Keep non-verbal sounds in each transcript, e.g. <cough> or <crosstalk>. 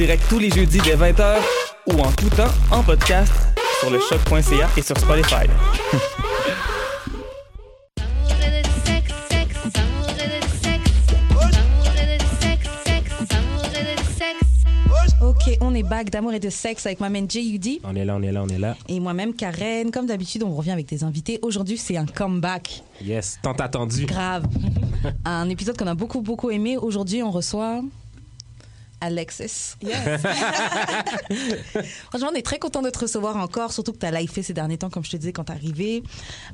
Direct tous les jeudis dès 20h ou en tout temps en podcast sur le choc.ca et sur Spotify. Ok, on est back d'amour et de sexe avec moi-même J.U.D. On est là, on est là, on est là. et moi-même Karen. Comme d'habitude, on revient avec des invités. Aujourd'hui, c'est un comeback Yes, tant attendu. grave. <laughs> un épisode qu'on a beaucoup, beaucoup aimé. Aujourd'hui, on reçoit Alexis. <laughs> Franchement, on est très content de te recevoir encore, surtout que tu as live ces derniers temps, comme je te disais quand t'es arrivé.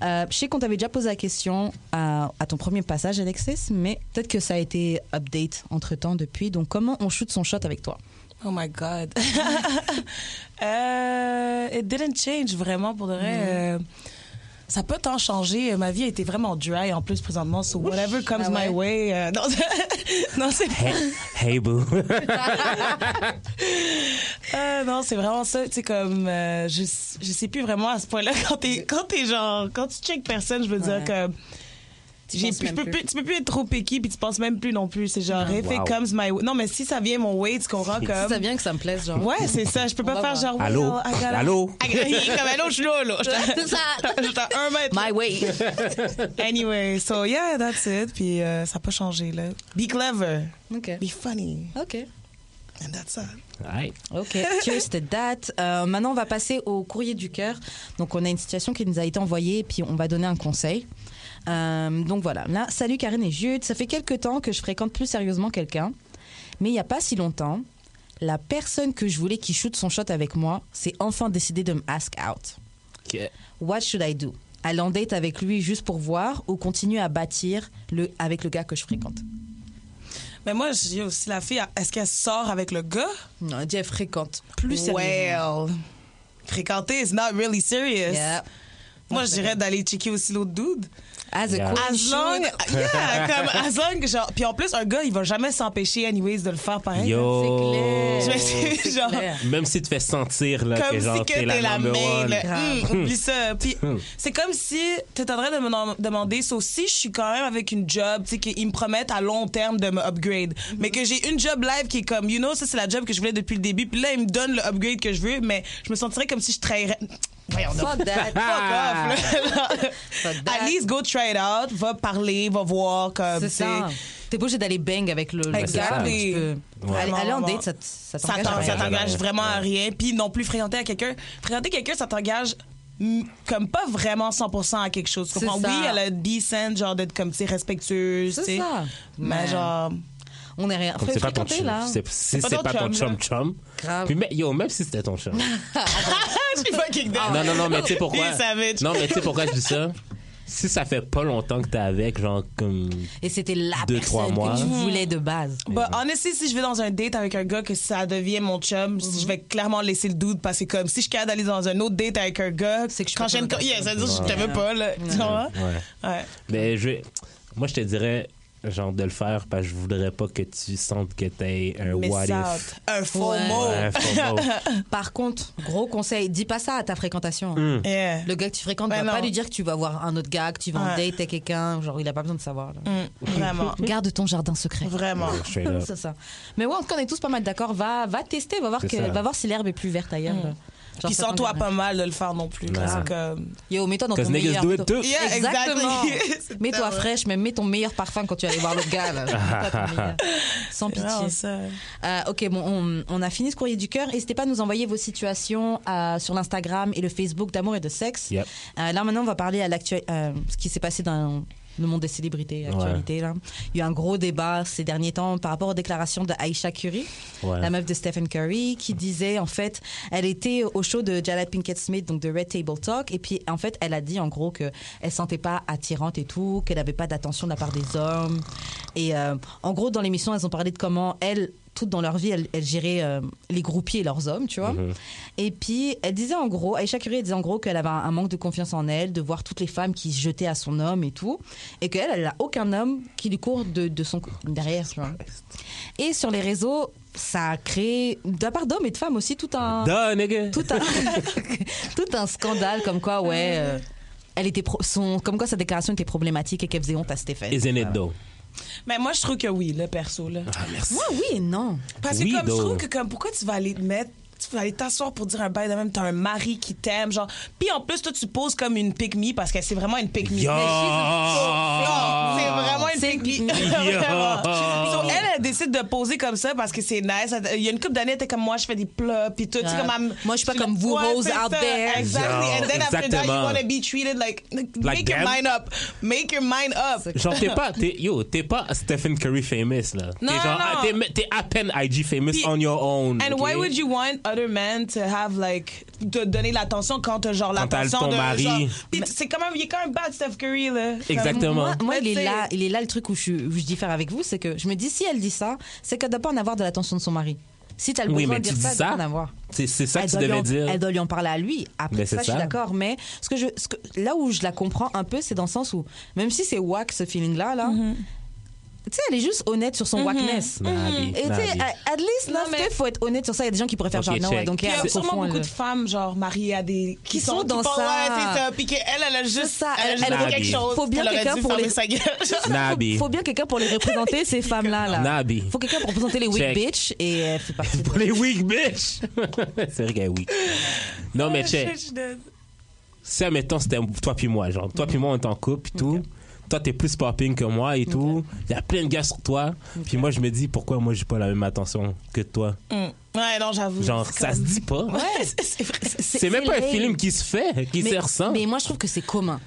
Euh, je sais qu'on t'avait déjà posé la question à, à ton premier passage, Alexis, mais peut-être que ça a été update entre-temps depuis. Donc, comment on shoot son shot avec toi? Oh my God. <laughs> euh, it didn't change vraiment pour de vrai. Euh, ça peut tant changer. Ma vie a été vraiment dry en plus présentement. So whatever comes Ah ouais? my way. euh, <laughs> non, non c'est Hey, hey boo. <laughs> euh, non, c'est vraiment ça. Tu sais, comme euh, je, je sais plus vraiment à ce point-là <laughs> quand t'es quand t'es genre quand tu check personne, je veux Ouais. dire que j'ai je peux plus. plus, tu peux plus être trop picky puis tu penses même plus non plus. C'est genre if Wow. it comes my way. Non, mais si ça vient mon way, tu comprends Si comme. ça vient que ça me plaise, genre. Ouais, c'est ça. Je peux pas faire voir. genre. Allô? Allô? <laughs> Comme allô, je suis là, là. <laughs> C'est ça. <laughs> J'étais à un mètre. My way. Anyway, so yeah, that's it. Puis euh, ça n'a pas changé, là. Be clever. OK. Be funny. OK. And that's it. Hey. OK. Cheers to that. Euh, maintenant, on va passer au courrier du cœur. Donc, on a une situation qui nous a été envoyée, puis on va donner un conseil. Euh, donc voilà. Là, salut Karine et Jude. Ça fait quelques temps que je fréquente plus sérieusement quelqu'un, mais il n'y a pas si longtemps, la personne que je voulais qui shoot son shot avec moi, s'est enfin décidé de me ask out. Ok. What should I do? Aller en date avec lui juste pour voir ou continuer à bâtir le, avec le gars que je fréquente? Mais moi, j'ai aussi la fille. Est-ce qu'elle sort avec le gars? Non, elle dit elle fréquente. Plus sérieusement. Well, fréquenter is not really serious. Yeah. Moi, je dirais d'aller checker aussi l'autre dude. As a Yeah. As long, yeah, comme as long genre. Puis en plus, un gars, il va jamais s'empêcher, anyways, de le faire pareil. Yo. Je me suis C'est genre. clair. Même si tu te fais sentir là, comme que genre si que t'es la number main. oublie ça. <laughs> Puis c'est comme si t'étais en train de me dem- demander, so, si je suis quand même avec une job, tu sais, qu'ils me promettent à long terme de me upgrade, mais que j'ai une job live qui est comme, you know, ça c'est la job que je voulais depuis le début, puis là ils me donnent le upgrade que je veux, mais je me sentirais comme si je trahirais. Voyons. Fuck that. <laughs> Fuck off, là. <laughs> Fuck that. At least go try it out, va parler, va voir comme. C'est tu sais. ça. T'es pas obligé d'aller bang avec le, Exactly. Ouais. aller, aller en date, ça, ça ça t'engage à t'en- rien. ça rien. t'engage Ouais. vraiment à rien. Puis non plus fréquenter à quelqu'un. Fréquenter quelqu'un, ça t'engage mm, comme pas vraiment 100% à quelque chose. Tu comprends? Oui, elle a decent, genre d'être comme, tu sais, respectueuse. C'est tu sais. ça. Mais Mais- genre. On est rien. Comme c'est pas ton chum. là. C'est- Si pas c'est ton pas ton chum, chum. Grave. Puis mais, yo, même si c'était ton chum. <laughs> je suis pas kick down. Non, non, non, mais tu sais pourquoi? Non, mais tu sais pourquoi je dis ça? Si ça fait pas longtemps que t'es avec, genre comme. Et c'était la Deux, trois mois. que tu voulais de base. But honestly, si je vais dans un date avec un gars que ça devient mon chum, je vais clairement laisser le doute parce que comme si je suis d'aller dans un autre date avec un gars, C'est que je co- yeah, ça veut dire que je Ouais. t'aimais pas là, tu vois? Ouais. Ouais. Mais je. Moi, je te dirais, genre, de le faire parce que je voudrais pas que tu sentes que t'es un Miss what out. if. Un faux Ouais. mot. Ouais. <laughs> Par contre, gros conseil, dis pas ça à ta fréquentation. Hmm. Yeah. Le gars que tu fréquentes, Ben va pas non. lui dire que tu vas voir un autre gars, que tu vas en Ouais. date avec quelqu'un. Genre, il a pas besoin de savoir. là. Mm, vraiment. <laughs> Garde ton jardin secret. Vraiment. <laughs> C'est ça. Mais ouais, en tout cas, on est tous pas mal d'accord. Va, va tester, va voir, C'est que, ça. va voir si l'herbe est plus verte ailleurs. là. Genre, Puis ça sens-toi t'engage pas mal de le faire non plus. Ouais. Parce que... Yo, mets-toi dans Cause ton niggas meilleur. do it mets-toi- too. Yeah, Exactement. <laughs> Mets-toi fraîche, mais mets ton meilleur parfum quand tu vas aller voir l'autre gars. Là. <laughs> Sans pitié. Euh, ok, bon, on, on a fini ce courrier du cœur. N'hésitez pas à nous envoyer vos situations euh, sur l'Instagram et le Facebook d'amour et de sexe. Yep. Euh, là, maintenant, on va parler à l'actuel, euh, ce qui s'est passé dans le monde des célébrités, actualité. Là. Il y a eu un gros débat ces derniers temps par rapport aux déclarations de Aisha Curry, Ouais. la meuf de Stephen Curry, qui disait en fait, elle était au show de Jada Pinkett Smith, donc de Red Table Talk, et puis en fait, elle a dit en gros que elle sentait pas attirante et tout, qu'elle avait pas d'attention de la part des hommes. Et euh, en gros, dans l'émission, elles ont parlé de comment elles toutes dans leur vie, elles, elles géraient euh, les groupies et leurs hommes, tu vois. Et puis, elle disait en gros, Aisha Curry elle disait en gros qu'elle avait un, un manque de confiance en elle, de voir toutes les femmes qui se jetaient à son homme et tout, et qu'elle, elle n'a aucun homme qui lui court de, de son derrière, tu vois. Et sur les réseaux, ça a créé, de la part d'hommes et de femmes aussi, tout un, tout un, <laughs> tout un scandale comme quoi, ouais, euh, elle était pro- son, comme quoi sa déclaration était problématique et qu'elle faisait honte à Stéphane. Isn't it though? Mais moi, je trouve que oui, là, perso, là. Ah, merci. Moi, oui et non. Parce que Oui, comme je trouve que comme pourquoi tu vas aller te mettre tu vas aller t'asseoir pour dire un bail de même t'as un mari qui t'aime genre puis en plus toi tu poses comme une pick me parce que c'est vraiment une Yo! Non, c'est vraiment une. <laughs> So, elle elle décide de poser comme ça parce que c'est nice il y a une couple d'années elle était comme moi je fais des plats puis tout tu sais, Ah. comme Moi, je suis pas comme vous, Rose out ça. there. exactly and then after that you exactement. want to be treated like, make your mind up make your mind up Genre, t'es pas, t'es, yo, t'es pas Stephen Curry famous, là. Non, t'es genre, non. ah, T'es, à peine IG famous on your own. And ok? why would you want other men to have like te donner l'attention quand t'as genre t'as l'attention de mari. genre c'est quand même il est quand même bad Steph Curry là. Comme- Exactement. Moi, il est là, il est là le truc où je, où je diffère avec vous, c'est que je me dis si elle dit ça, c'est qu'elle doit pas en avoir de l'attention de son mari. Si tu as le Oui, besoin de dire ça, elle doit ça. pas en avoir. C'est, c'est ça elle, que tu doit lui devais en, dire. elle doit lui en parler à lui. Après Mais ça, c'est je suis ça. d'accord. Mais ce que je, ce que, là où je la comprends un peu, c'est dans le sens où, même si c'est wack ce feeling-là, là, Mm-hmm. Tu sais, elle est juste honnête sur son wackness. Nabi, Et tu sais, at least, là, Non, mais- il faut être honnête sur ça. Il y a des gens qui pourraient faire Ok, genre, non, donc il y a sûrement fond, beaucoup de femmes genre mariées à des Qui sont dans font- ça. Ouais, c'est ça. Puis qu'elle elle a juste ça. elle a Elle- quelque chose. Faut bien quelqu'un pour les-. <laughs> Nabi. faut bien quelqu'un pour les représenter, ces femmes-là. Là. Nabi. Faut quelqu'un pour représenter les weak bitch et elle fait partie Pour les weak bitch. <laughs> c'est vrai qu'elle est weak. Non, mais <laughs> check. Si, admettons, c'était toi puis moi, genre, toi puis moi, on est en couple et tout. Toi, t'es plus popping que moi et tout. Il y a plein de gars sur toi. Puis moi, je me dis, pourquoi moi, j'ai pas la même attention que toi? Mm. Ouais, non, j'avoue. Genre, ça se comme- dit pas. Ouais, <laughs> c'est vrai. C'est même pas un film qui se fait, qui mais, se ressent. mais moi, je trouve que c'est commun.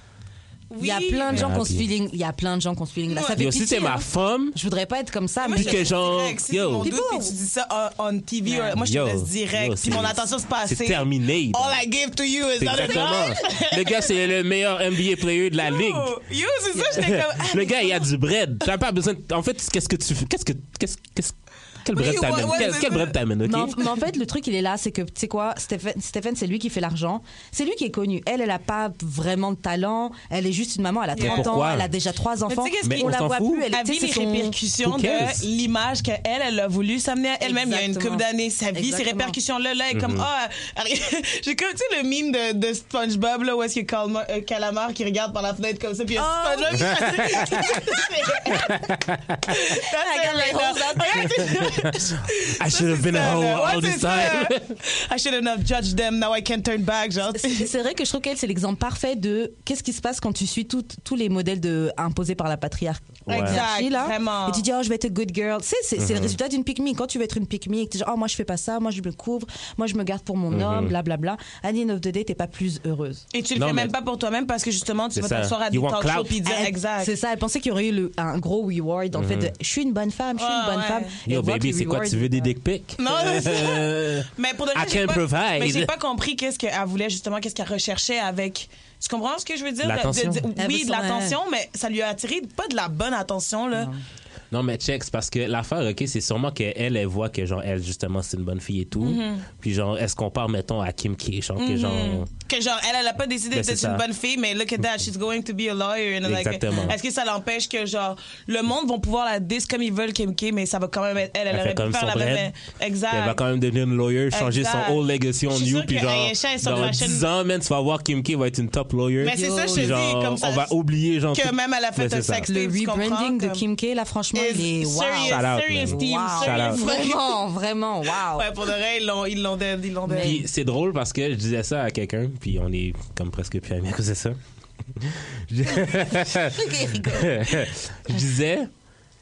Il y a plein de gens qui ont ce puis- feeling. Il y a plein de gens qui ont ce feeling là. Ça fait Et aussi, pitié, t'es ma hein. femme. Je voudrais pas être comme ça, Moi, mais je Puis te que genre, direct, si yo. mon doute, puis tu dis ça on, on TV, or- moi je te Yo, laisse direct. yo, Puis c'est- mon attention c'est pas assez. C'est terminé. All I give to you is C'est not exactement. enough. Le gars, c'est le meilleur NBA player de la ligue. Yo, yo, c'est ça, j'étais comme. Le gars, il a du bread. T'as pas besoin. de- En fait, qu'est-ce que tu fais? Qu'est-ce que. Qu'est-ce, qu'est-ce, quel Oui, bread ouais, t'amènes? ouais, quel, quel t'amènes, en, ok? mais en fait, le truc, il est là, c'est que, tu sais quoi, Stephen, Stephen, c'est lui qui fait l'argent. C'est lui qui est connu. Elle, elle a pas vraiment de talent. Elle est juste une maman, elle a Mais 30 ans, elle a déjà trois enfants. tu sais qu'est-ce Mais on on la voit fout. plus. Elle, vit sais, les son- répercussions de l'image qu'elle, elle a voulu s'amener à elle-même il y a une couple d'années. Sa vie, ces Exactement. répercussions-là, là, est comme, Mm-hmm. ah, <laughs> j'ai comme, tu sais, le mime de, de SpongeBob, là, où est-ce qu'il y a Calma- euh, Calamar qui regarde par la fenêtre comme ça, puis il y a Oh. SpongeBob qui <laughs> <laughs> I should have been a hoe all this time. I should have not judged them, now I can turn back. C'est vrai que je trouve qu'elle, c'est l'exemple parfait de qu'est-ce qui se passe quand tu suis tout- tous les modèles de, imposés par la patriarche. Ouais. Exact, là. vraiment. Et tu dis, oh, je vais être a good girl. C'est c'est le résultat d'une pick me. Quand tu veux être une pick me et tu dis, oh, moi, je fais pas ça, moi, je me couvre, moi, je me garde pour mon homme, blablabla. À the end of the day, t'es pas plus heureuse. Et tu le Non, fais mais- même pas pour toi-même parce que justement, tu vas t'asseoir à des talk shows dire Elle- exact. C'est ça, elle pensait qu'il y aurait eu le- un gros reward dans le fait de je suis une bonne femme, je suis une bonne ouais. femme. Et Yo, baby, c'est quoi? Tu veux des dick pics? Non. Euh, Mais pour de I vrai, j'ai can pas, mais j'ai pas compris qu'est-ce qu'elle voulait justement, qu'est-ce qu'elle recherchait avec. Tu comprends ce que je veux dire? De- L'attention. de- de- Elle oui, de l'attention, mais ça lui a attiré pas de la bonne attention, là. Non, mais check, c'est parce que l'affaire, OK, c'est sûrement qu'elle, elle voit que, genre, elle, justement, c'est une bonne fille et tout. Mm-hmm. Puis, genre, est-ce qu'on part, mettons, à Kim K, genre, que, genre... Que genre, elle, elle a pas décidé Ben, d'être une bonne fille, mais look at that, she's going to be a lawyer. And like, Exactement. Est-ce que ça l'empêche que, genre, le monde va pouvoir la dis comme ils veulent Kim K, mais ça va quand même être elle, elle, Elle aurait pu faire la même. Exact. Elle va quand même devenir une lawyer, changer Exact. son old legacy on you, puis genre, dans la chaîne- 10 ans, man, tu vas voir Kim K va être une top lawyer. Mais c'est ça, je te dis, comme ça. on va oublier, genre... que même elle a fait un sex Le rebranding de Kim K, là, franchement, Is wow. serious, Shout out, serious team, Wow. serious Vraiment, vraiment, wow. <laughs> Ouais, pour de vrai, ils l'ont, ils l'ont dead, ils l'ont dead. Puis c'est drôle parce que je disais ça à quelqu'un, puis on est comme presque plus amis à cause de ça. <laughs> je je <laughs> disais,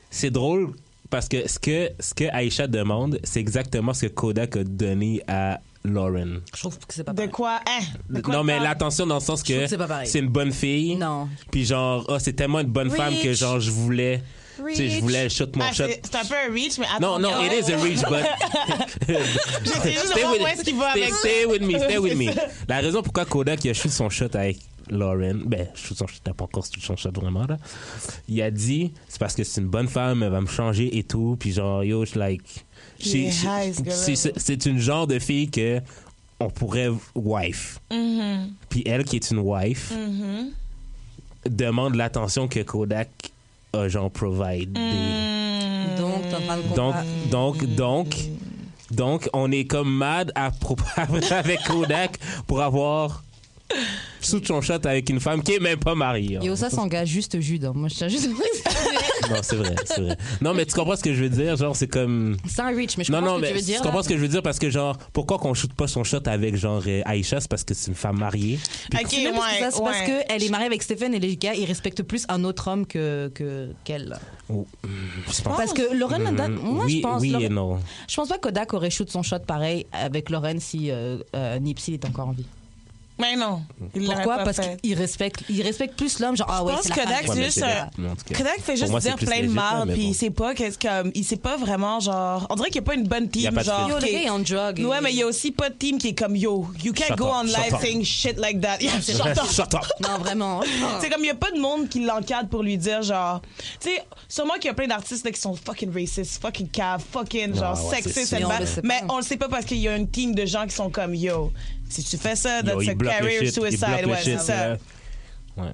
c'est drôle parce que ce que ce que Aïcha demande, c'est exactement ce que Kodak a donné à Lauren. Je trouve que c'est pas De pareil. quoi? Hein? De quoi non, mais l'attention dans le sens que que c'est pas pareil. c'est une bonne fille. Non. Puis genre, oh, c'est tellement une bonne femme que genre, je voulais. Sais, je voulais shot mon Ah, shot. c'est un peu un reach, mais Non, attends. non, it is a reach, but. <laughs> Stay with- où est-ce qu'il va stay- avec. Stay with me, stay with me. <laughs> La raison pourquoi Kodak il a shoot son shot avec Lauren, ben, shoot son shot, t'as pas encore shoot son shot vraiment, là. Il a dit, c'est parce que c'est une bonne femme, elle va me changer et tout, puis genre, yo, je like. C'est- une genre de fille que on pourrait wife. Mm-hmm. Puis elle qui est une wife demande l'attention que Kodak a genre provide. des- Mm. Donc, donc, donc, donc, donc, on est comme mad à propos <laughs> avec Kodak pour avoir sous son shot avec une femme qui est même pas mariée. hein. Et ça s'engage juste Jude. hein. Moi, je tiens juste. Non, c'est vrai, c'est vrai. Non, mais tu comprends ce que je veux dire? Genre, c'est comme. c'est un reach, mais je Non, comprends non, ce que mais tu veux dire. tu comprends là. ce que je veux dire? Parce que, genre, pourquoi qu'on shoot pas son shot avec, genre, euh, Aïcha? C'est parce que c'est une femme mariée. Ok, Non, parce que ouais, ça, c'est parce qu'elle est mariée avec Stephen et les gars, ils respectent plus un autre homme que que- qu'elle. Oh, je pense. Parce que Lauren London, Mm, moi, oui, je pense. oui et non. Je pense pas que Kodak aurait shoot son shot pareil avec Lauren si euh, euh, Nipsey était encore en vie. Mais non. il Pourquoi? pas Parce fait. qu'il respecte, il respecte plus l'homme. Genre, ah ouais, pense c'est la femme. Kodak, Ouais, c'est juste c'est. Kodak fait Pour juste moi, c'est dire plein de mais puis bon. il sait pas qu'est-ce comme il sait pas vraiment genre on dirait qu'il y a pas une bonne Il y a team genre. Yo, le gars est en drug. Ouais, mais il y a aussi pas de team qui est comme yo, you can't Shut go up, on live saying shit like that. Yeah, <laughs> shut up. Shut up. Non, vraiment. <laughs> C'est comme il y a pas de monde qui l'encadre pour lui dire genre tu sais sûrement qu'il y a plein d'artistes là, qui sont fucking racist, fucking cave, fucking genre Ah ouais, sexist c'est and sûr. bad. Mais on le sait pas. mais on le sait pas parce qu'il y a une team de gens qui sont comme yo, si tu fais ça, Yo, that's il a bloque le career shit, il suicide, bloque le ouais, c'est shit, ça. là. Ouais.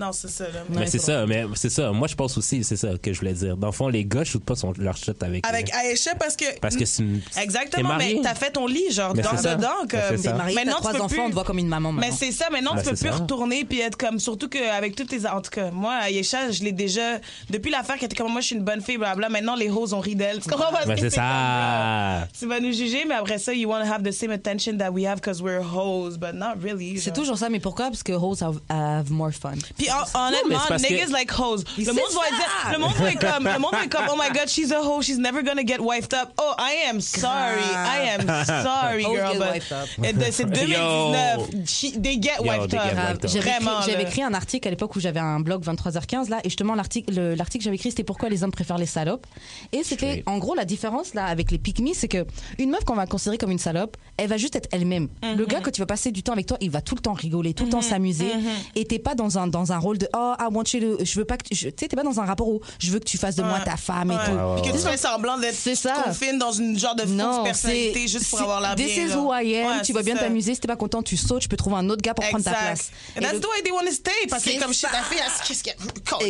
Non, c'est ça là. Mais c'est ça, mais c'est ça. Moi, je pense aussi, c'est ça que je voulais dire. Dans le fond, les gars shootent pas son, leur shot avec. Avec euh, Aïcha parce que parce que c'est une. Exactement, marié. mais t'as fait ton lit, genre, Mais dans, dedans. Mais Comme. T'es marié, Maintenant, t'as trois enfants, plus- on te voit comme une maman Mais maintenant. c'est ça, maintenant, Ben, tu peux plus ça. retourner puis être comme, surtout qu'avec toutes tes. En tout cas, moi, Aïcha, je l'ai déjà. Depuis l'affaire qui était comme, moi, je suis une bonne fille, blabla, maintenant, les hoes ont ri d'elle. Tu comprends? Mais Ben, c'est ça. Tu vas nous juger, mais après ça, you want to have the same attention that we have because we're hoes, but not really. C'est toujours ça, mais pourquoi? Parce que hoes have, more fun. Puis mais honnêtement, c'est parce que- niggas like hoes. Le monde va dire, le monde va être comme, le monde va être comme, oh my god, she's a hoe, she's never gonna get wifed up. Oh, I am sorry, I am sorry, girl, get but c'est 2019, she- they get Yo, wifed they get up. up. J'avais écrit, Vraiment, j'avais là. écrit un article à l'époque où j'avais un blog 23h15 là et justement l'article le- l'article que j'avais écrit c'était pourquoi les hommes préfèrent les salopes. Et c'était en gros la différence là avec les pick me c'est que une meuf qu'on va considérer comme une salope elle va juste être elle-même. Le gars quand tu vas passer du temps avec toi il va tout le temps rigoler tout le temps s'amuser Mhm. et t'es pas dans un dans un rôle de oh I want you to- je veux pas que tu je- tu sais t'es pas dans un rapport où je veux que tu fasses de moi ta femme et Ouais. tout Puis que tu fais semblant d'être C'est ça. confine dans une genre de fausse non, personnalité c'est juste pour c'est- avoir la bien. This is là. who I am. Ouais, tu vas c'est bien ça. t'amuser. Si t'es pas content, tu sautes. Je peux trouver un autre gars pour prendre ta place. Et That's le- the way they want to stay. Parce que C'est comme shit, ça. la fille, elle se- qu'est-ce qu'elle.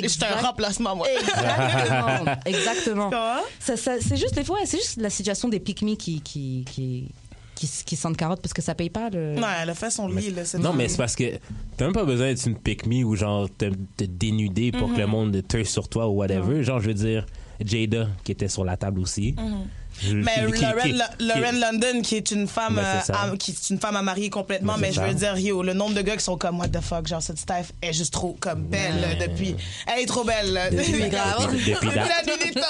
Je suis un Exact. remplacement, moi. Exactement. Exactement. Ça, ça- c'est juste des fois, c'est juste la situation des pick me qui qui qui qui, qui sentent carotte parce que ça paye pas le. Ouais, elle a fait son lit, là. Non, mais c'est parce que t'as même pas besoin d'être une pick me ou genre te, te dénuder pour que le monde te sur toi ou whatever. Genre, je veux dire, Jada qui était sur la table aussi. Mm-hmm. Mais qui- qui- Lauren, qui- Lo- Lauren London, qui est une femme, Ben, c'est euh, à- qui est une femme à marier complètement, Ben, mais je veux dire, yo, le nombre de gars qui sont comme what the fuck, genre cette Steph est juste trop comme belle depuis. Elle est trop belle. Depuis- <laughs> depuis- depuis la nuit des temps.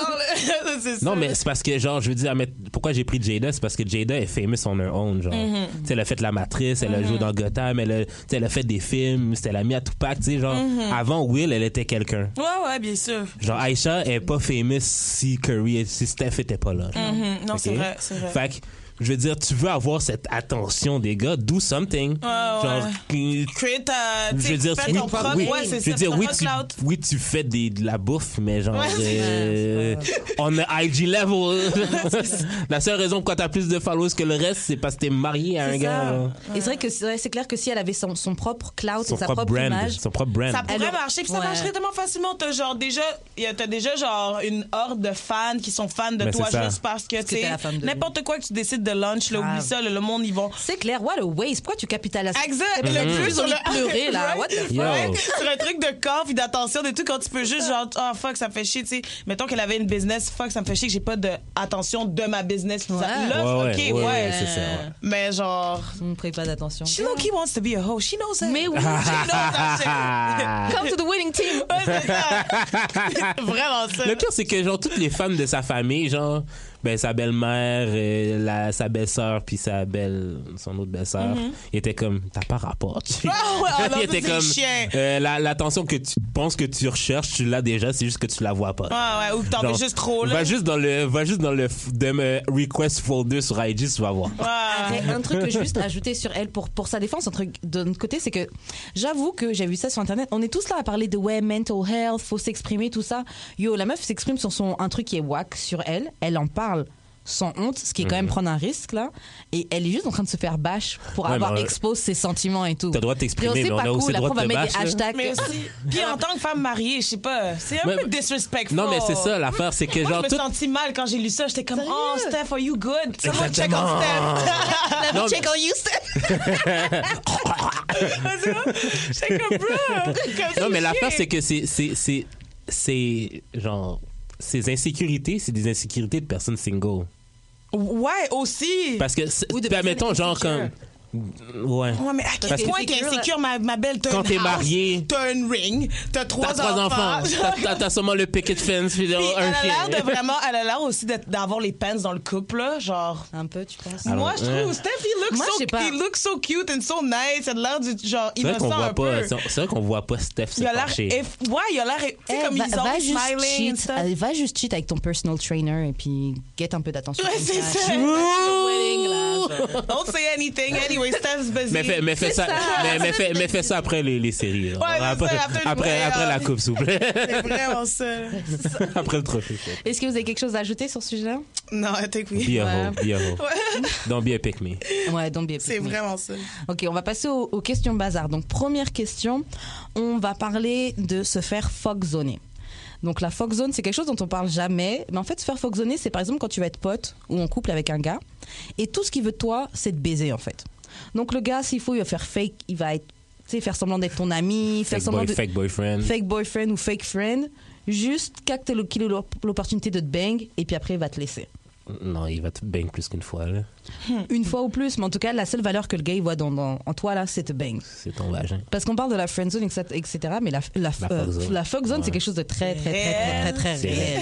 <laughs> Non, mais c'est parce que, genre, je veux dire, mais pourquoi j'ai pris Jada, c'est parce que Jada est famous on her own, genre. Mm-hmm. Tu sais, elle a fait La Matrice, elle a joué dans Gotham, elle a, elle fait des films, c'était l'amie à Tupac, tu sais, genre. Mm-hmm. Avant Will, elle était quelqu'un. Ouais, ouais, bien sûr. Genre, Aisha est pas famous si Curry, si Steph était pas là. genre. Mhm. Non, c'est vrai. Fait je veux dire, tu veux avoir cette attention des gars, do something. Genre, Create, euh, tu je veux dire, oui, ton propre, oui, ouais, c'est je veux dire, oui, tu, oui, tu fais des, de la bouffe, mais genre, Ouais, c'est euh, on a IG level. la seule raison pourquoi t'as plus de followers que le reste, c'est parce que t'es marié à un gars. Et c'est vrai que c'est ouais, clair que si elle avait son, son propre cloud Son et sa propre propre, brand. image, Son propre brand. Ça pourrait marcher, puis ça ouais. marcherait tellement facilement. T'as genre déjà, t'as déjà genre une horde de fans qui sont fans de Mais toi juste parce que tu n'importe quoi que tu décides de lunch, là, oublie Grave. ça, là, le monde ils vont. c'est clair. What a waste. Pourquoi tu capitalises Exact. Le plus plus sur le de pleurer là. <laughs> What the fuck? Sur un truc de corps puis d'attention de tout quand tu peux juste genre oh fuck ça me fait chier tu sais mettons qu'elle avait une business fuck ça me fait chier que j'ai pas de attention de ma business Ouais. là Ouais, ok ouais, ouais, ouais, c'est ça, ouais. mais genre On ne prête pas d'attention. she wants to be a hoe she knows it Mais oui. she knows that shit <laughs> Come to the winning team. Ouais, c'est ça. <laughs> vraiment ça Le pire, c'est que genre toutes les femmes de sa famille, genre ben, sa belle-mère, euh, la, sa belle-sœur, puis sa belle, son autre belle-sœur, il était comme, t'as pas rapport. Tu... Ah ouais, <laughs> ah non, il ça, était comme, euh, la- l'attention que tu penses que tu recherches, tu l'as déjà, c'est juste que tu la vois pas. Ouais, ouais, ou que t'en fais juste trop, là. Va juste dans le, va juste dans le de me request folder sur IG, tu vas voir. Ouais. Après, un truc que je veux juste ajouter sur elle pour, pour sa défense, un truc de notre côté, c'est que j'avoue que j'ai vu ça sur Internet. On est tous là à parler de ouais, mental health, faut s'exprimer, tout ça. Yo, la meuf s'exprime sur son, un truc qui est whack sur elle. Elle en parle sans honte, ce qui est quand même prendre un risque là. Et elle est juste en train de se faire bash pour Ouais, avoir euh, exposé ses sentiments et tout. T'as le droit de t'exprimer, c'est mais on pas a aussi cool. le droit de te mettre des hashtags. Mais aussi, puis en tant que femme mariée, je sais pas, c'est un Mais- peu disrespectful. Non, mais c'est ça, l'affaire, c'est que Moi, genre je me tout. senti mal quand j'ai lu ça. J'étais comme, Sérieux? oh, Steph, are you good? Someone check on Steph. <laughs> Non, Check on you, Steph. <laughs> J'étais comme, bro. comme Non, mais l'affaire, c'est que c'est, c'est, c'est, c'est, genre, ces insécurités, c'est des insécurités de personnes single. Ouais, aussi. Parce que, c'est- Ou de ben, personnes mettons, genre, comme. Ouais. Ouais, mais à quel point t'es insécure, ma, ma belle? T'as Quand t'es mariée. T'as une ring, t'as trois, trois enfants. <laughs> T'as, seulement le picket fence, puis Puis un elle a chien. l'air de vraiment, elle a l'air aussi d'avoir les pants dans le couple, là, genre. Un peu, tu penses? Alors, Moi, je trouve, ouais. Steph, il look, Moi, so, he so cute and so nice. Il a l'air du genre C'est vrai qu'on innocent voit un pas, peu. c'est vrai qu'on voit pas Steph se Il a l'air, fâcher. ouais, il a l'air, tu sais, Eh, comme va, ils ont smiling euh, va juste cheat avec ton personal trainer et puis get un peu d'attention. Ouais, c'est ça. Don't say anything. Anyway, Steph's busy. Mais fais, mais fais ça, ça. mais, mais fais, mais fais ça après les, les séries. Ouais, après, ça, après le après, vrai, après la coupe, s'il vous plaît. C'est vraiment ça. <laughs> après le trophée. Est-ce que vous avez quelque chose à ajouter sur ce sujet-là? Non, I think oui. Be a Ouais. hoe, be a hoe. Don't be a pick me. Ouais, don't be a C'est pick me. vraiment ça. Ok, on va passer aux, aux questions bazar. Donc, première question, on va parler de se faire fuck zoner. Donc, la fuck zone, c'est quelque chose dont on parle jamais. Mais en fait, se faire fuck zoner, c'est par exemple quand tu vas être pote ou en couple avec un gars. Et tout ce qu'il veut de toi, c'est de baiser, en fait. Donc, le gars, s'il faut, il va faire fake, il va être, tu sais, faire semblant d'être ton ami, faire Fake, semblant boy, de. fake boyfriend. fake boyfriend ou fake friend, juste qu'il ait l'opportunité de te bang et puis après il va te laisser. Non, il va te bang plus qu'une fois. Là. Une fois ou plus, mais en tout cas, la seule valeur que le gars il voit dans, dans- en toi là, c'est te bang. C'est ton vagin. Parce qu'on parle de la friend zone, etc., etc., mais la, la, La euh, fuck zone. la fuck zone, Ouais. c'est quelque chose de très, très, très, très, très, très, réel.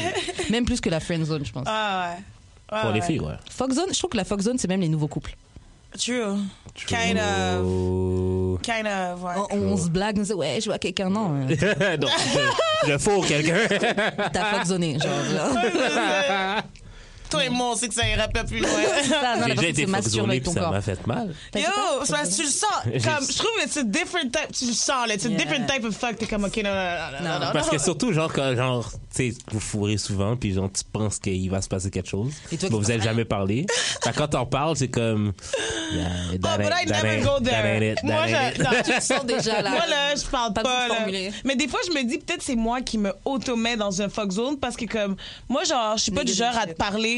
Même plus que la friend zone, je pense. Ah ouais. Ouais, Pour les filles, ouais. Fuck zone, je trouve que la fuck zone, c'est même les nouveaux couples. True. Kind of. Kind of. Ouais. On, on se blague, on se dit, ouais, je vois quelqu'un, non. euh, <laughs> non, je, je fous quelqu'un. T'as fuck zoné, genre. Toi et moi, on sait que ça ira pas plus loin. <laughs> J'ai déjà été avec puis ça m'a fait mal. Yo, c'est parce que tu le sens. <laughs> Comme, je trouve que c'est different type. Tu le sens, là. C'est Yeah. different type of fuck. T'es comme, ok, non, non, non. Parce que surtout, genre, quand, genre, tu sais, vous fourrez souvent, puis genre, tu penses qu'il va se passer quelque chose. Et toi, mais tu vous avez penses, jamais parlé. Fait que quand t'en parles, c'est comme. Yeah, Oh, but I never go there. Moi, je, le sens déjà là. Moi, là, je parle Pas. Mais des fois, je me dis, peut-être c'est moi qui me auto-mets dans un fuck zone parce que, comme, moi, genre, je suis pas du genre à te parler.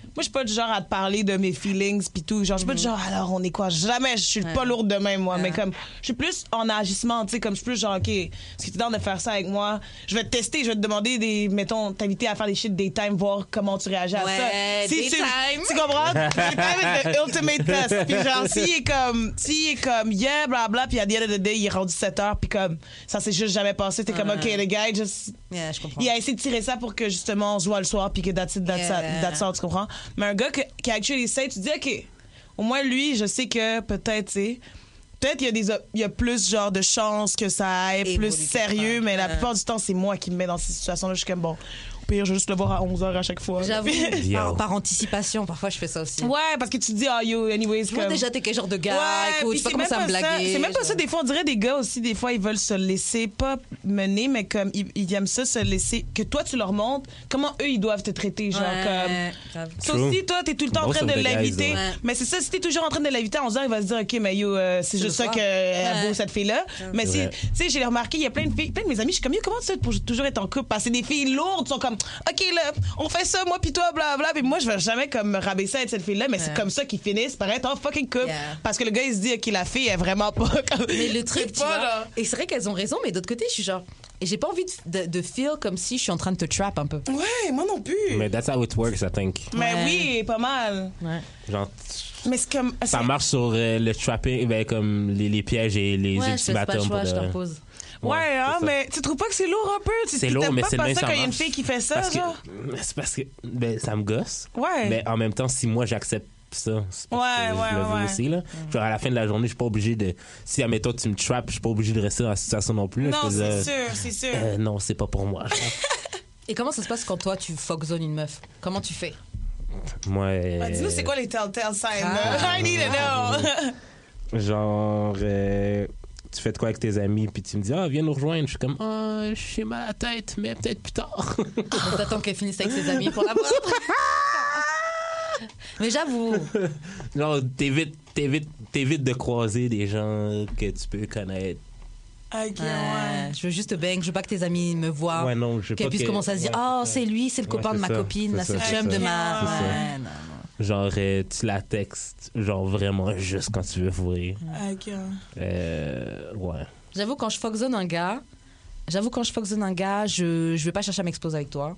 Moi, je suis pas du genre à te parler de mes feelings pis tout. Genre, je suis pas du genre, alors, on est quoi? Jamais, je suis pas lourde de même, moi. Mais comme, je suis plus en agissement, tu sais, comme, je suis plus genre, OK, est-ce que tu es de faire ça avec moi? Je vais te tester, je vais te demander des, mettons, t'inviter à faire des shit daytime, voir comment tu réagis à Ouais, ça. tu, daytime. tu comprends? Daytime <laughs> ultimate test. Puis genre, s'il est comme, s'il est comme, yeah, bla bla, puis à the end of the day, il est rendu 7 heures, puis comme, ça s'est juste jamais passé. T'es comme, OK, le gars, il just, Yeah, je comprends. il a essayé de tirer ça pour que justement on se voit le soir, puis que that's it, that's, Yeah. it, that's all, tu comprends? Mais un gars que- qui a actually say, tu dis, OK, au moins lui, je sais que peut-être, tu sais, Peut-être qu'il y a des op- il y a plus genre de chances que ça aille plus sérieux, mais la plupart du temps c'est moi qui me mets dans ces situations-là. Je suis comme bon, pire je vais juste le voir à 11h à chaque fois. J'avoue, <laughs> par, par anticipation, parfois je fais ça aussi. Ouais, parce que tu te dis ah yo anyways Moi comme déjà t'es quel genre de gars Ouais, Écoute, tu c'est commencer à me même pas ça. blaguer. C'est même pas ça. Des fois, on dirait des gars aussi, des fois, ils veulent se laisser, pas mener, mais comme ils, ils aiment ça, se laisser, que toi, tu leur montres comment eux, ils doivent te traiter. Genre, comme. Ouais. Ça aussi, toi, t'es tout le temps en train de l'inviter. Mais c'est ça, si t'es toujours en train de l'inviter à 11 heures, il va se dire, OK, mais yo, euh, c'est juste ça qu'elle Ouais. vaut, cette fille-là. Mais si, tu sais, j'ai remarqué, il y a plein de filles, plein de mes amis, je suis comme, yo, comment tu fais pour toujours être en couple? Parce que des filles lourdes sont comme, OK, là, on fait ça, moi, puis toi, blablabla. Puis moi, je vais jamais comme me rabaisser à être cette fille-là, mais c'est comme ça qu'ils finissent par être en fucking couple. Yeah. Parce que le gars, il se dit, OK, la fille est vraiment pas <laughs> comme. Mais le truc, tu pas, vois, là. et c'est vrai qu'elles ont raison, mais d'autre côté, je suis genre, et j'ai pas envie de, de, de feel comme si je suis en train de te trap un peu. Ouais, moi non plus. Mais, Mais that's how it works, I think. Ouais. oui, pas mal. Ouais. Genre, Mais c'est comme. ça marche sur euh, le trapping, ben, comme les, les pièges et les Ouais, je fais pas le ultimatums. choix, pour je Ouais, hein, mais tu trouves pas que c'est lourd un peu? C'est lourd, mais pas c'est le faire même, ça ça quand il y a une fille qui fait ça, Parce genre? <laughs> c'est parce que ben, ça me gosse. Ouais. Mais en même temps, si moi j'accepte ça, Ouais, que ouais, je le veux ouais. aussi. Là. Genre, à la fin de la journée, je suis pas obligé de. Si, admettons, tu me trappes, je suis pas obligé de rester dans la situation non plus. là. non, c'est euh, sûr, c'est sûr. euh, non, c'est pas pour moi. <laughs> Et comment ça se passe quand toi tu fuck zone une meuf? Comment tu fais? Moi. euh, Bah, Dis-nous, c'est quoi les telltale signs? Ah. <laughs> I need to know. Genre, euh, tu fais de quoi avec tes amis, puis tu me dis, ah, viens nous rejoindre. Je suis comme, ah, j'ai mal à la tête, mais peut-être plus tard. Donc t'attends qu'elle finisse avec ses amis pour la voir <laughs> Mais j'avoue, Genre, t'évites, t'évites, t'évites de croiser des gens que tu peux connaître. Ok, ouais. je veux juste te bang, je veux pas que tes amis me voient. Ouais, non, je veux Qu'elle pas puisse que- commencer à se dire, ouais, oh, c'est c'est lui, c'est le Ouais, copain de ma ça, copine, c'est le chum de ma. Ouais, non, non. Genre, euh, tu la textes, genre vraiment juste quand tu veux fourrer. Ok. Euh, ouais. J'avoue, quand je fuck zone un gars, j'avoue, quand je fuck zone un gars, je, je vais pas chercher à m'exposer avec toi.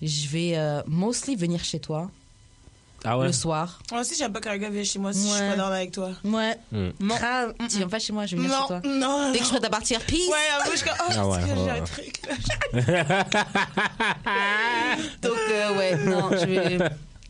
Je vais euh, mostly venir chez toi Ah ouais? le soir. Moi aussi, j'aime pas qu'un gars vienne chez moi si je suis Ouais. pas dans avec toi. Ouais. Mm. Non. Grave. Tu viens pas chez moi, je vais venir chez Non, toi. non. Dès que je suis prête à partir, peace. Ouais, en plus, je suis comme, oh, Ah ouais, j'ai ouais, un ouais. truc, là? <laughs> Donc, euh, ouais, non, je vais.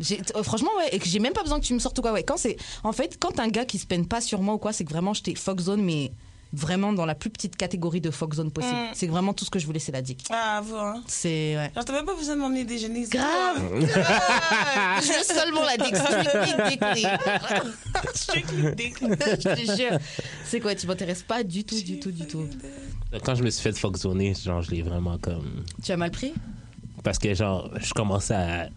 Euh, franchement, ouais, et que j'ai même pas besoin que tu me sortes ou quoi. Ouais, quand c'est. En fait, quand un gars qui se peine pas sur moi ou quoi, c'est que vraiment, j'étais fuck zone, mais vraiment dans la plus petite catégorie de fuck zone possible. Mm. C'est vraiment tout ce que je voulais, c'est la dick. Ah, vous, hein. C'est. Ouais. Genre, t'as même pas besoin de m'emmener déjeuner. c'est Grave. je <laughs> veux seulement la dick. Strictly dick, <laughs> Strictly dick. <laughs> je te jure. C'est quoi, tu m'intéresses pas du tout, du tout, du tout? Quand je me suis fait fuck zoner, genre, je l'ai vraiment comme. Tu as mal pris? Parce que, genre, je commençais à.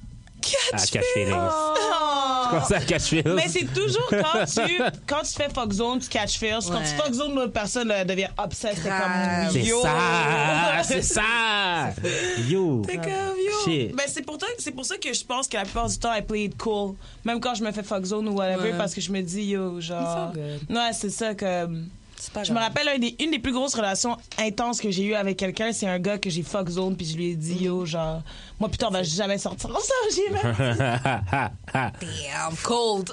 Catch feelings. Je Oh. commençais à catch feelings. Mais c'est toujours quand tu, <laughs> quand tu fais fuck zone, tu catch feels. Quand Ouais. tu fuck zone, l'autre personne là, devient obsessed. C'est Grave. comme C'est yo. ça! <laughs> C'est ça! Yo! C'est comme yo. Shit. Ben, c'est pour, toi- c'est pour ça que je pense que la plupart du temps, I play it cool. Même quand je me fais fuck zone ou whatever, Ouais. parce que je me dis, yo, genre. It's all Ouais, c'est ça que. Pas Je me rappelle des- une des plus grosses relations intenses que j'ai eues avec quelqu'un, c'est un gars que j'ai fuck zone, puis je lui ai dit, yo, genre, moi, putain, on va jamais sortir ensemble, j'ai même. Damn, cold.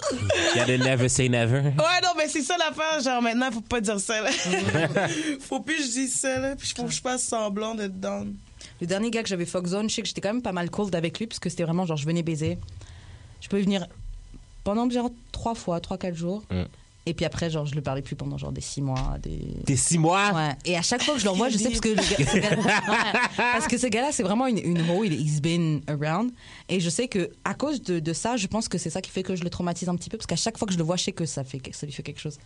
Gotta never say never. Ouais, non, mais c'est ça l'affaire, genre, maintenant, faut pas dire ça, là. <laughs> faut plus que je dise ça, là, puis faut que je fasse semblant d'être down. Le dernier gars que j'avais fuck zone, je sais que j'étais quand même pas mal cold avec lui parce que c'était vraiment genre je venais baiser. Je peux venir pendant genre trois fois, trois quatre jours. Mm. Et puis après genre je lui parlais plus pendant genre des six mois, des T'es six mois? Ouais. Et à chaque fois que je le revois, je sais parce que le gars- ce gars- <laughs> Ouais. parce que ce gars-là, c'est vraiment une, une hoe. Il, he's been around. Et je sais que à cause de, de ça, je pense que c'est ça qui fait que je le traumatise un petit peu parce qu'à chaque fois que je le vois, je sais que ça fait ça lui fait quelque chose.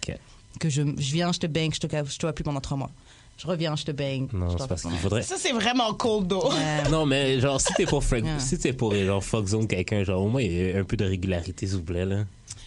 Que je, je viens, je te bang, je te, je te vois plus pendant trois mois. Je reviens, je te bang. Non, c'est parce qu'il faudrait. Ça, c'est vraiment cold, though. Ouais. Non, mais genre, si t'es pour, Yeah. si t'es pour genre, fuck zone quelqu'un, genre, au moins, il y a un peu de régularité, s'il vous plaît, là.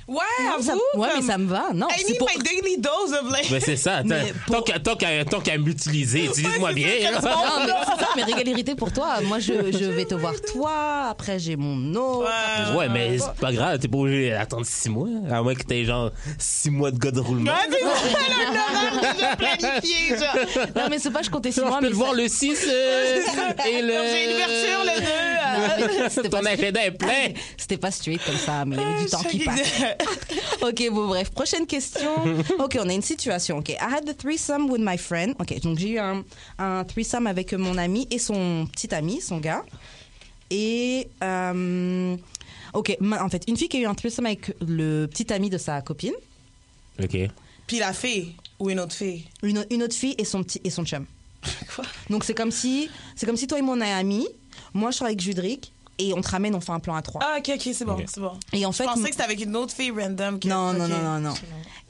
Ouais, Non, ça- avoue. ouais, mais comme, ça me va. Non, I c'est need pour. my daily dose of, like. Mais c'est ça. Mais pour- Tant qu'à tant qu'à- tant qu'à m'utiliser, utilise-moi Ouais, bien. c'est ça, Non, mais c'est ça, mais régularité pour toi. Moi, je, je vais te voir toi. Après, j'ai mon autre. Ouais. Ouais, mais c'est pas grave, t'es pas obligé d'attendre six mois. À moins que t'aies genre six mois de gars de roulement. Ouais, c'est ça, horaire déjà planifié, genre. Non, mais c'est pas, je comptais six mois. je peux mais te ça- voir le 6 euh, et le. J'ai l'ouverture le 2. euh, <laughs> Ton agenda est plein. c'était pas straight comme ça, mais il y avait du temps qui passe. <laughs> Ok, bon, bref. Prochaine question. <laughs> Ok, on a une situation. Ok, I had the threesome with my friend. Ok, donc j'ai eu un, un threesome avec mon ami et son petit ami, son gars. Et. euh, ok, ma- en fait, une fille qui a eu un threesome avec le petit ami de sa copine, Ok. Puis la fille ou une autre fille? une, une autre fille et son, petit, et son chum. <laughs> Quoi? Donc c'est comme si c'est comme si toi et moi on est amis. Moi je suis avec Judric et on te ramène, on fait un plan à trois. Ah, ok, ok, c'est bon, c'est bon. Et en fait, Je pensais que c'était avec une autre fille random. que- Non, non, ok. non, non, non.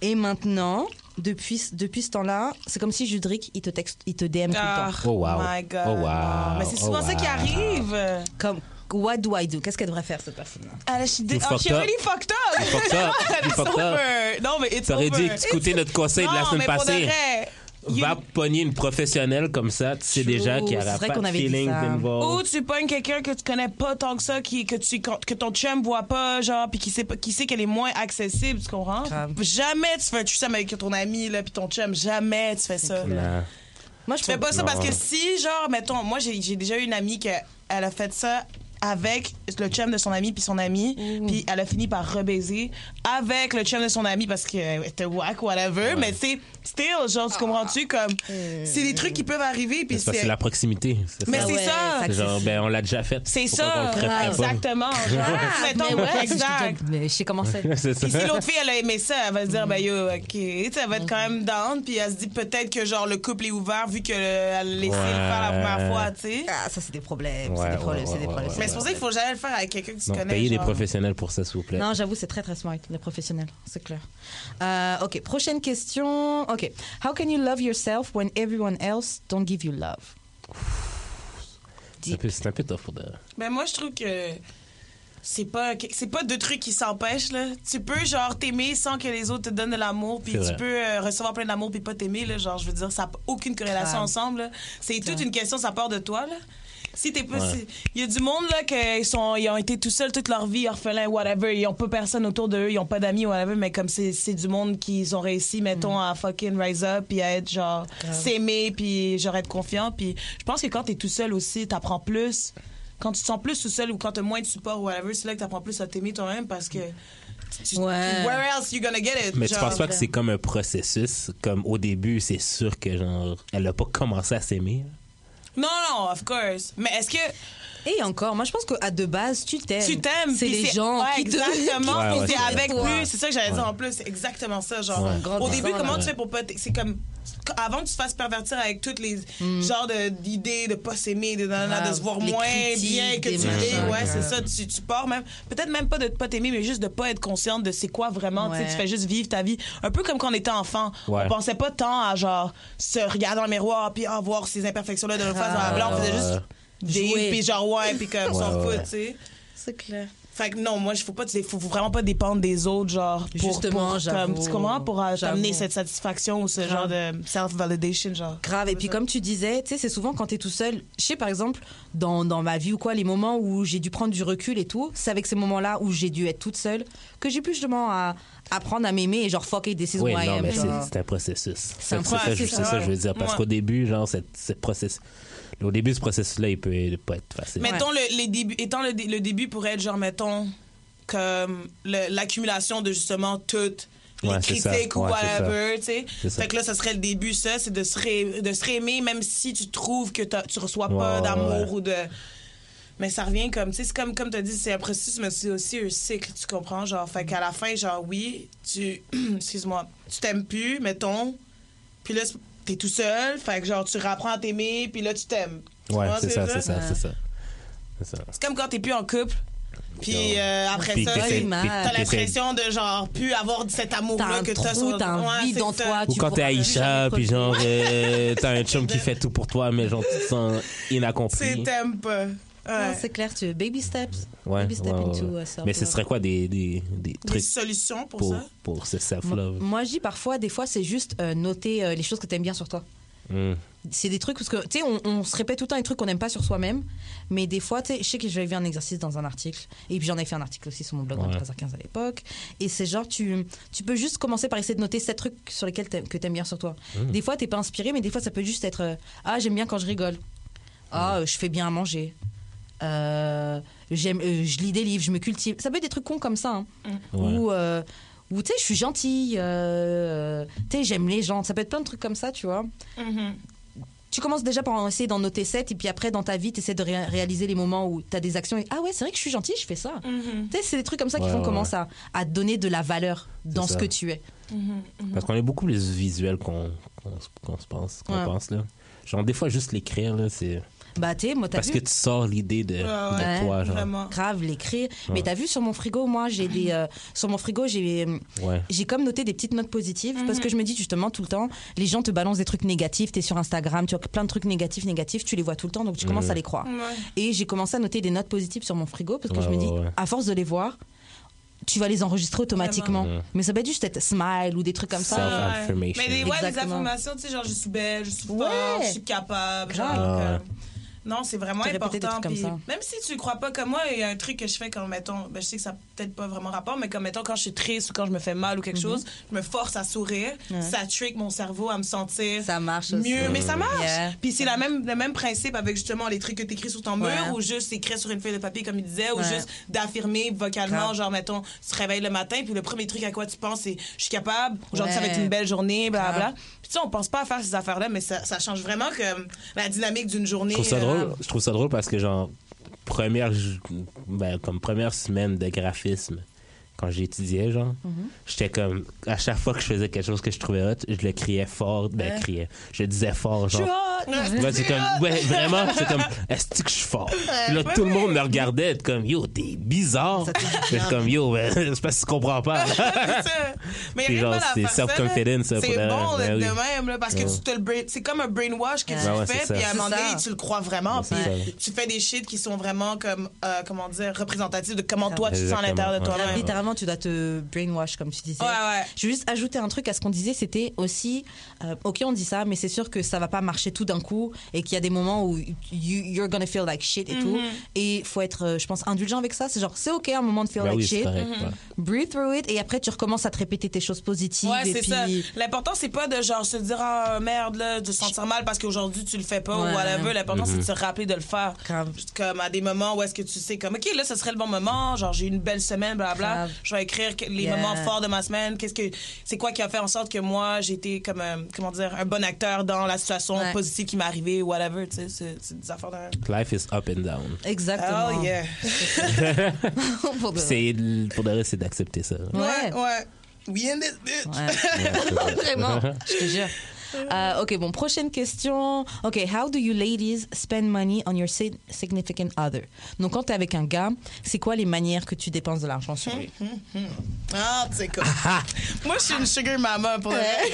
Et maintenant, depuis, depuis ce temps-là, c'est comme si Judric, il te texte, il te DM Ah, tout le temps. Oh, wow. my God. Oh, wow. Mais c'est souvent Oh, ça qui arrive. Comme, what do I do? Qu'est-ce qu'elle devrait faire, cette personne-là? Ah, je suis dé- You oh, fucked she up. already fucked up. Fucked up. You <laughs> It's fucked up. over. Non, mais it's T'aurais dû écouter notre conseil de la semaine mais pour de passée. vrai, you- Va pogner une professionnelle comme ça, tu sais True. déjà qu'il n'y C'est aura vrai pas qu'on de avait dit feelings ça. Ou involved. tu pognes quelqu'un que tu connais pas tant que ça, qui, que, tu, que ton chum voit pas, genre, puis qui sait, qui sait qu'elle est moins accessible, tu comprends? Jamais tu fais un threesome avec ton ami, là, puis ton chum. Jamais tu fais ça. Moi, je fais pas ça Non. parce que si, genre, mettons, moi, j'ai j'ai déjà eu une amie qui elle a fait ça avec le chum de son ami puis son ami, puis elle a fini par rebaiser avec le chum de son ami parce qu'elle était whack, whatever. Mais c'est still, genre, tu comprends-tu? Comme, c'est des trucs qui peuvent arriver, puis C'est parce que c'est. c'est la proximité. c'est Mais ça. c'est ouais, ça. C'est genre, ben, on l'a déjà fait. C'est ça. Exactement. <laughs> Genre, mettons, Mais ouais, exact. je, je sais comment c'est. c'est ça. Puis si l'autre fille, elle a aimé ça, elle va se dire, ben yo, ok. Tu sais, Elle va être quand même down, puis elle se dit peut-être que genre le couple est ouvert vu qu'elle a laissé le faire la première fois, tu sais. Ah, ça, c'est des problèmes. Ouais, c'est des problèmes. C'est des pour ça qu'il faut jamais le faire avec quelqu'un que tu Non, connais. payer des genre. professionnels pour ça, s'il vous plaît. Non, j'avoue, c'est très très smart, les professionnels, c'est clair. Euh, ok, prochaine question. Ok, how can you love yourself when everyone else don't give you love? C'est un peu- c'est un peu tough pour de... Ben moi, je trouve que c'est pas c'est pas deux trucs qui s'empêchent là. Tu peux genre t'aimer sans que les autres te donnent de l'amour, puis tu vrai. peux euh, recevoir plein d'amour puis pas t'aimer là. Genre, je veux dire, ça n'a aucune corrélation ensemble. C'est toute une question, ça part de toi là. Si t'es pas, Ouais. si- il y a du monde là qui sont, ils ont été tout seuls toute leur vie, orphelins, whatever. Ils ont pas personne autour d'eux, ils ont pas d'amis, whatever. Mais comme c'est, c'est du monde qui ont réussi, mettons, à fucking rise up, puis à être genre s'aimer, puis genre être confiant. Puis je pense que quand t'es tout seul aussi, t'apprends plus. Quand tu te sens plus tout seul ou quand t'as moins de support, whatever, c'est là que t'apprends plus à t'aimer toi-même parce que. tu- Ouais. Where else you gonna get it? Mais tu Genre, penses pas que c'est comme un processus? Comme au début, c'est sûr que genre, elle a pas commencé à s'aimer? Non, non, of course. Mais est-ce que Et encore, moi je pense qu'à de base, tu t'aimes. tu t'aimes? C'est les gens ouais, qui te. <laughs> Exactement. Ouais, ouais, c'est avec plus. C'est ça que j'allais dire en plus. C'est exactement ça. Genre, au début, comment là. tu fais pour pas. C'est comme. Avant que tu te fasses pervertir avec toutes les genres de- d'idées de pas s'aimer, de, nanana, de Grave. se voir Les moins critiques, bien que tu es. Ouais, c'est ça. Tu, tu pars même. Peut-être même pas de pas t'aimer, mais juste de pas être consciente de c'est quoi vraiment. Tu sais, Ouais. Tu fais juste vivre ta vie. Un peu comme quand on était enfant. Ouais. On pensait pas tant à genre se regarder dans le miroir puis ah, voir ces imperfections-là de notre face. blablabla. On faisait juste Jouer. puis genre ouais puis comme s'en <laughs> ouais. fout, tu sais. C'est clair. Fait que non, moi, il faut pas, faut, faut vraiment pas dépendre des autres, genre, pour, Justement, pour, comme, tu comprends, pour euh, t'amener cette satisfaction ou ce genre de self-validation, genre. Grave. Et puis, comme tu disais, tu sais, c'est souvent quand t'es tout seul. Je sais, par exemple, dans, dans ma vie ou quoi, les moments où j'ai dû prendre du recul et tout, c'est avec ces moments-là où j'ai dû être toute seule que j'ai pu justement à, apprendre à m'aimer et genre, fuck it, this is Oui, who I non, am. mais c'est c'est un processus. C'est un ça, processus, C'est ça, que je veux dire. Parce qu'au début, genre, cette processus... Au début, ce processus-là, il peut pas être facile. Mettons, le, les débuts, étant le, dé- le début pourrait être, genre, mettons, comme l'accumulation de justement toutes les Ouais, critiques ou Ouais, whatever, tu sais. Fait que là, ça serait le début, ça, c'est de se, ré- de se réaimer, même si tu trouves que t'as- tu reçois pas Ouais, d'amour ouais. ou de. Mais ça revient comme, tu sais, c'est comme, comme tu as dit, c'est un processus, mais c'est aussi un cycle, tu comprends? Genre, fait qu'à la fin, genre, oui, tu. <clears throat> Excuse-moi, tu t'aimes plus, mettons, puis là, t'es tout seul, fait que genre, tu rapprends à t'aimer, puis là, tu t'aimes. Tu Ouais, c'est ce ça, c'est ça, c'est ça. C'est ça. C'est comme quand t'es plus en couple, puis euh, après Puis ça, c'est- t'as c'est- l'impression de genre plus avoir cet amour-là que t'as sur t'as un Ouais, vide c'est en ça. toi. Ou quand t'es Aïcha, puis genre, euh, t'as un chum qui <laughs> fait tout pour toi, mais genre, tu te sens C'est inaccompli. t'aimes pas. Ouais. c'est clair, tu baby steps. Ouais, baby step ouais, ouais, into uh, self-love. Mais ce serait quoi des, des, des Des trucs solutions pour, pour, ça? pour ce Moi, self-love? moi, je dis parfois, des fois, c'est juste euh, noter euh, les choses que t'aimes bien sur toi. Hmm. C'est des trucs parce que tu sais, on, on se répète tout le temps les trucs qu'on n'aime pas sur soi-même, mais des fois, tu sais, je sais que j'avais vu un exercice dans un article et puis j'en ai fait un article aussi sur mon blog Ouais. 23h15 à l'époque. Et c'est genre, tu, tu peux juste commencer par essayer de noter sept trucs sur lesquels que t'aimes bien sur toi. Des fois, t'es pas inspiré, mais des fois, ça peut juste être euh, ah j'aime bien quand je rigole, ah euh, je fais bien à manger. Euh, j'aime, euh, je lis des livres, je me cultive. Ça peut être des trucs cons comme ça. hein. Ouais. Ou, euh, ou tu sais, je suis gentille. euh, tu sais, j'aime les gens. Ça peut être plein de trucs comme ça, tu vois. Mhm. Tu commences déjà par essayer d'en noter 7 et puis après dans ta vie tu essaies de ré- réaliser les moments où tu as des actions et ah ouais c'est vrai que je suis gentille je fais ça Mhm. tu sais c'est des trucs comme ça qui Ouais, font ouais, commencer à, à te donner de la valeur dans ce que tu es Parce qu'on est beaucoup plus visuel qu'on qu'on se- qu'on se pense, qu'on Ouais. pense, là. Genre, des fois, juste l'écrire, là, c'est... bah tu moi Parce vu que tu sors l'idée de, Ouais, de ouais. toi, genre. Vraiment. grave l'écrire mais t'as vu sur mon frigo moi j'ai des euh, sur mon frigo j'ai Ouais. j'ai comme noté des petites notes positives Mhm. parce que je me dis justement tout le temps les gens te balancent des trucs négatifs t'es sur Instagram tu vois plein de trucs négatifs négatifs tu les vois tout le temps donc tu commences Mhm. à les croire Ouais. Et j'ai commencé à noter des notes positives sur mon frigo parce que Ouais, je me dis, ouais, ouais. à force de les voir, tu vas les enregistrer automatiquement. Vraiment. Mais ça peut être juste être smile ou des trucs comme ça. Mais des, ouais, des affirmations, tu sais, genre, je suis belle, je suis forte, je suis capable. Genre. Ah ouais. Non, c'est vraiment important. puis. Même si tu crois pas comme moi, il y a un truc que je fais quand, mettons, ben, je sais que ça n'a peut-être pas vraiment rapport, mais comme, mettons, quand je suis triste ou quand je me fais mal ou quelque chose, je me force à sourire. Ouais. Ça trick mon cerveau à me sentir Ça marche aussi. mieux. Mais ça marche. Yeah. Puis c'est la même, le même principe avec justement les trucs que tu écris sur ton mur Ouais. ou juste écrire sur une feuille de papier, comme il disait, ou Ouais. juste d'affirmer vocalement, genre, mettons, tu te réveilles le matin, puis le premier truc à quoi tu penses, c'est je suis capable, aujourd'hui, ça va Ouais. être une belle journée, blablabla. Grave. Puis tu sais, on pense pas à faire ces affaires-là, mais ça, ça change vraiment comme la dynamique d'une journée. Je drôle. Je trouve ça drôle parce que genre première ben, comme première semaine de graphisme quand j'étudiais genre j'étais comme à chaque fois que je faisais quelque chose que je trouvais hot je le criais fort ben Ouais. criais je le disais fort genre! Ouais, c'est comme ouais vraiment c'est comme est-ce que je suis fort? Puis là ouais, tout le ouais. monde me regardait être comme yo t'es bizarre J'étais comme yo ben, <laughs> c'est parce que tu comprends pas <laughs> C'est ça. Mais Puis il y a genre, c'est self-confidence, ça, C'est bon ben de, oui. de même, là, parce que Ouais. tu te le brain- c'est comme un brainwash que Ouais, tu ouais, fais, puis à un moment C'est donné, tu le crois vraiment, C'est puis tu fais des shit qui sont vraiment comme, euh, comment dire, représentatifs de comment toi tu te sens à l'intérieur de ouais. toi-même. Tu dois te brainwash, comme tu disais. Ouais, ouais. Je vais juste ajouter un truc à ce qu'on disait, c'était aussi, euh, ok, on dit ça, mais c'est sûr que ça va pas marcher tout d'un coup et qu'il y a des moments où you, you're gonna feel like shit et tout. Mm-hmm. Et il faut être, euh, je pense, indulgent avec ça. C'est genre, c'est ok un moment de feel Ben like oui shit. correct Mm-hmm. ouais. Breathe through it et après tu recommences à te répéter tes choses positives. Ouais, et c'est puis... ça. L'important, c'est pas de genre se dire, ah, merde, là, de se sentir mal parce qu'aujourd'hui tu le fais pas Ouais. ou whatever. L'important, c'est de Mhm. se rappeler de le faire. Comme à des moments où est-ce que tu sais, comme, OK, là, ce serait le bon moment, genre, j'ai eu une belle semaine, blablabla. Grave. Je vais écrire les Yeah. moments forts de ma semaine. Qu'est-ce que, c'est quoi qui a fait en sorte que moi, j'ai été comme, un, comment dire, un bon acteur dans la situation Ouais. positive qui m'est arrivée ou whatever, tu sais, c'est c'est des affaires de. life is up and down Exactement. Oh, yeah. <laughs> Pour de- c'est pour de vrai c'est d'accepter ça Ouais. ouais. We in this bitch. Ouais. <laughs> <laughs> Vraiment, je te jure. Euh, ok, bon, prochaine question. Ok, how do you ladies spend money on your si- significant other? Donc, quand t'es avec un gars, c'est quoi les manières que tu dépenses de l'argent sur lui? Ah, tu sais quoi. Moi, je suis une sugar mama pour le vrai.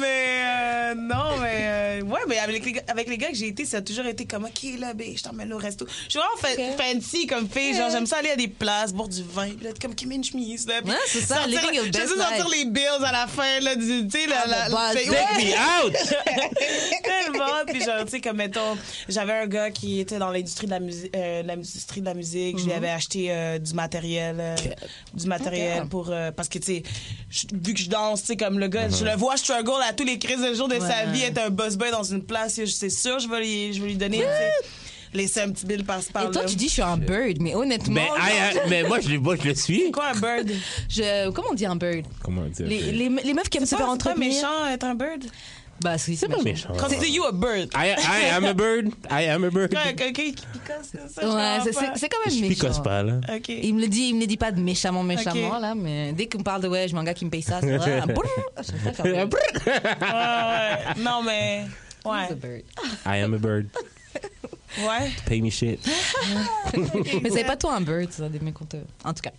Mais euh, non, mais euh, ouais, mais avec les, gars- avec les gars que j'ai été, ça a toujours été comme OK là, bé, je t'emmène au resto. Je suis vraiment fa- Ok. fancy comme fille, genre j'aime ça aller à des places, boire du vin, puis là comme qui met une chemise là. Ouais, c'est ça, sortir- living your best sortir les bills à la fin là, du, tu sais Ah, la, c'est- take ouais. me out! <laughs> Tellement puis genre tu sais comme mettons j'avais un gars qui était dans l'industrie de la musique l'industrie de la musique je lui avais acheté euh, du matériel euh, du matériel pour euh, parce que tu sais vu que je danse tu sais comme le gars je le vois struggle à tous les crises de jour de sa vie être un boss boy dans une place c'est sûr je vais lui je vais lui donner laisser un petit bill par par Et toi, là tu dis je suis un bird, mais honnêtement, mais, I- I- mais moi je, le- moi, je le suis quoi un bird? Je, comment on dit un bird? comment dire Les, les, les meufs qui aiment se faire pas, c'est pas entretenir. méchant être un bird? Bah, c'est pas méchant quand tu dis you a bird I, I am a bird I am a bird quelqu'un qui picosse c'est ça je Ouais, c'est- quand même je méchant. picosse pas là ok Il me le dit, il me le dit pas de méchamment, méchamment, Ok. là, mais dès qu'on parle de ouais, je un gars qui me paye ça, c'est vrai. un un bird. Ah, <laughs> ouais. Non, mais. Ouais. bird. I am a bird <laughs> Ouais. pay me shit <laughs> Mais c'est pas toi un bird, ça, des te- En tout cas.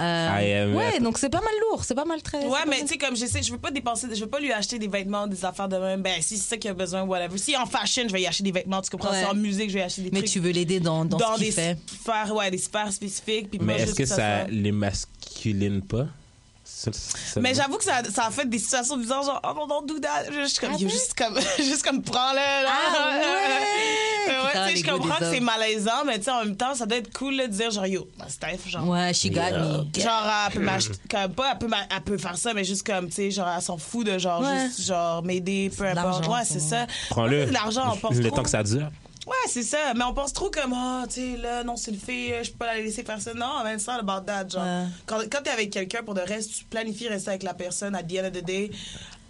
Euh, am- ouais, donc c'est pas mal lourd, c'est pas mal très. Ouais, mais tu sais, comme j'essaie, je veux pas dépenser, je veux pas lui acheter des vêtements, des affaires de même. Ben, si c'est ça qu'il a besoin, whatever. Si en fashion, je vais y acheter des vêtements, tu comprends? Ouais. Si en musique, je vais y acheter des Mais trucs. tu veux l'aider dans, dans, ce des qu'il fait. sphères, ouais, des sphères spécifiques. Puis mais est-ce que ça soit- les masculine pas? Ça- ça- Mais j'avoue que ça, ça a fait des situations bizarres, genre, oh non, don't do that. Je suis comme, Ah yo, juste comme, <laughs> juste comme, prends-le, là. Ah ouais? <laughs> ouais, tu sais, je comprends que c'est malaisant, mais tu sais, en même temps, ça doit être cool là, de dire, genre, yo, Steph, genre. Ouais, she got Yeah. me. Genre, elle peut m'acheter, <laughs> comme pas, elle peut, m'a- elle peut faire ça, mais juste comme, tu sais, genre, elle s'en fout de, genre, Ouais. juste, genre, m'aider, peu importe. Ouais, c'est ça. prends-le L'argent, on pense le temps que ça dure Ouais, c'est ça. Mais on pense trop comme, ah, tu sais, là, non, c'est une fille, je peux pas la laisser faire ça. Non, même ça, about that, genre. Ouais. Quand, quand t'es avec quelqu'un, pour de reste, tu planifies rester avec la personne à the end of the day.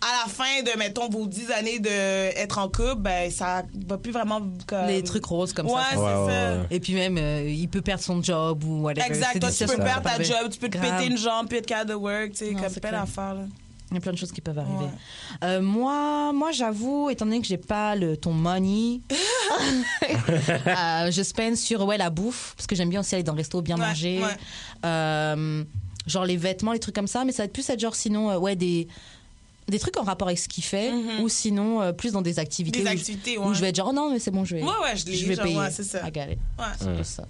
À la fin de, mettons, vos 10 années d'être en couple, ben, ça va plus vraiment comme. Les trucs roses comme Ouais, ça. c'est Ouais, ouais, ça. Et puis même, euh, il peut perdre son job ou whatever. Exact. C'est Toi, tu peux perdre ta job, tu peux te péter une jambe, puis être capable de work, tu sais, comme c'est plein d'affaires, là. Il y a plein de choses qui peuvent arriver. Ouais. Euh, moi, moi j'avoue, étant donné que j'ai pas le ton money, <laughs> euh, je spend sur ouais, la bouffe, parce que j'aime bien aussi aller dans le resto, bien Ouais, manger. ouais. Euh, genre les vêtements, les trucs comme ça, mais ça va être plus être genre sinon, ouais, des, des trucs en rapport avec ce qu'il fait, Mhm. ou sinon plus dans des activités. Des où je- activités, où je vais être genre, oh non, mais c'est bon, je vais, Ouais, ouais, je vais genre, payer. c'est ça. I got it. Ouais. C'est plus ça.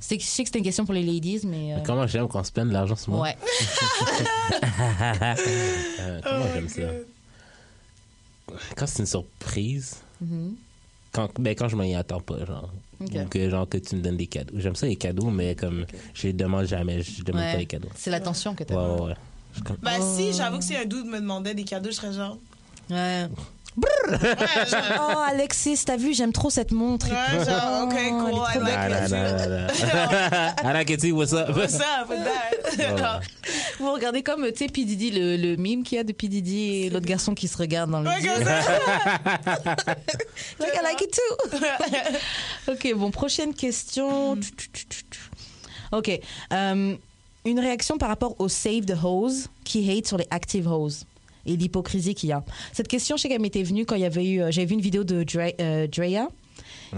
C'est- Je sais que c'était une question pour les ladies, mais. euh, comment j'aime qu'on spend de l'argent sur moi? Ouais. <laughs> Euh, comment Oh j'aime ça? Quand c'est une surprise Mhm. quand, ben, quand je m'y attends pas, genre. Ok. Ou que, genre, que tu me donnes des cadeaux. J'aime ça, les cadeaux, mais comme, je les demande jamais, je demande Ouais. pas les cadeaux. C'est l'attention que Ouais, t'as. ouais, ouais. Comme- Ben, si, j'avoue que si un dude me demandait des cadeaux, je serais genre. Ouais. <laughs> Oh, Alexis, t'as vu, j'aime trop cette montre. ouais, genre, ok, Oh, cool, I est trop like it. nah, nah, <laughs> nah. I like it too, what's up? What's up with that? Genre, Vous regardez comme, tu sais, P. Le, le mime qu'il y a de P. Diddy et l'autre garçon qui se regarde dans le. Like, <laughs> I like it too. ok, bon, prochaine question. Ok. euh, une réaction par rapport au save the hose qui hate sur les active hose et l'hypocrisie qu'il y a. Cette question, je sais qu'elle m'était venue quand il y avait eu. euh, J'avais vu une vidéo de Dre- euh.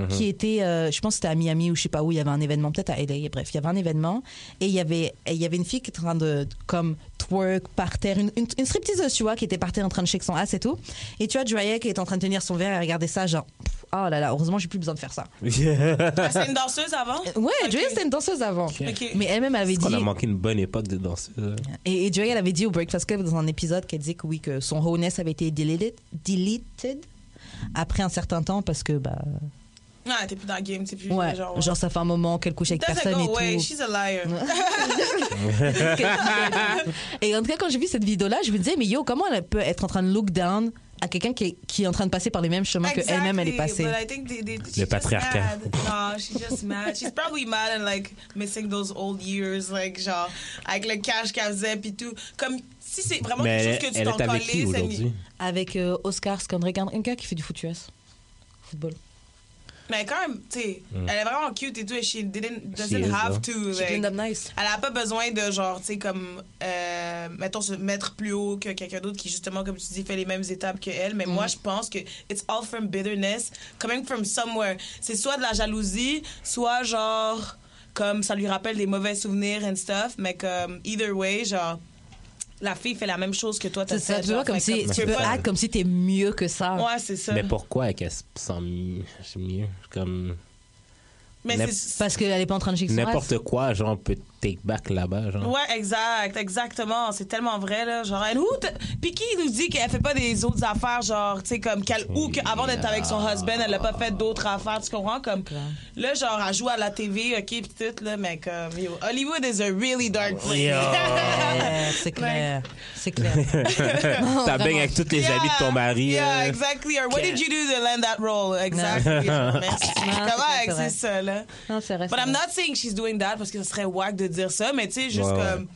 Qui était, euh, je pense que c'était à Miami ou je sais pas où, il y avait un événement, peut-être à LA, bref, il y avait un événement et il y avait, et il y avait une fille qui était en train de, comme, twerk par terre, une, une, une stripteaseuse, tu vois, qui était par terre en train de shake son ass et tout. Et tu vois, Drea qui est en train de tenir son verre et regarder ça, genre, oh là là, heureusement, j'ai plus besoin de faire ça. <laughs> Ah, C'est une danseuse avant? Ouais, Ok. Drea, c'était une danseuse avant. Mais elle-même avait dit. On a manqué une bonne époque de danseuse. Et, et Drea, elle avait dit au Breakfast Club dans un épisode qu'elle disait que oui, que son wholeness avait été deleted, deleted après un certain temps parce que, bah. Ah, t'es plus dans le game, t'es plus Ouais, genre. genre ça fait un moment qu'elle couche avec personne et go away, tout. she's a liar. <laughs> et en tout cas, quand j'ai vu cette vidéo-là, je me disais, mais yo, comment elle peut être en train de look down à quelqu'un qui est, qui est en train de passer par les mêmes chemins que elle-même elle est passée? But I think they, they, she's Le patriarcat. mad. No, she's just mad. She's probably mad and like missing those old years, like genre avec le cash qu'elle faisait puis tout. Comme si c'est vraiment Mais quelque elle, chose que tu t'en est avec qui collais? Avec euh, Oscar Skandrek, un un gars qui fait du foot US. Football. Mais quand même, tu sais, elle est vraiment cute et tout. Et she didn't, doesn't She have to. She like, cleaned up nice. Elle a pas besoin de genre, tu sais, comme, euh, mettons, se mettre plus haut que quelqu'un d'autre qui, justement, comme tu dis, fait les mêmes étapes que elle. Mais moi, je pense que it's all from bitterness, coming from somewhere. C'est soit de la jalousie, soit genre, comme ça lui rappelle des mauvais souvenirs and stuff. Mais comme, either way, genre, la fille fait la même chose que toi, t'as C'est ça, fait. tu vois, genre, comme fait si comme- tu peux pas- acte comme si t'es mieux que ça. Ouais, c'est ça. Mais pourquoi qu'elle se sent mieux? mieux? Comme Mais N'imp- c'est. Parce qu'elle est pas en train de chier n'importe quoi, genre, peut take back là-bas, genre. Ouais, exact, exactement. C'est tellement vrai, là. Genre, elle, Puis qui nous dit qu'elle fait pas des autres affaires, genre, tu sais, comme, qu'elle, ou qu'avant d'être avec son husband, elle a pas fait d'autres affaires, tu comprends? Comme, là, genre, elle joue à la TV, ok, pis tout, là, mais comme, yo, Hollywood is a really dark place. <laughs> C'est clair. C'est clair. <laughs> T'as bien avec toutes les Yeah, habits de ton mari. Yeah, euh, exactly. Or what did you do to land that role? Exactly. <laughs> Merci. Comment c'est ça, là? Non, c'est vrai. But I'm not saying she's doing that parce que ce serait wack de dire ça, mais tu sais, juste Ouais, ouais. comme.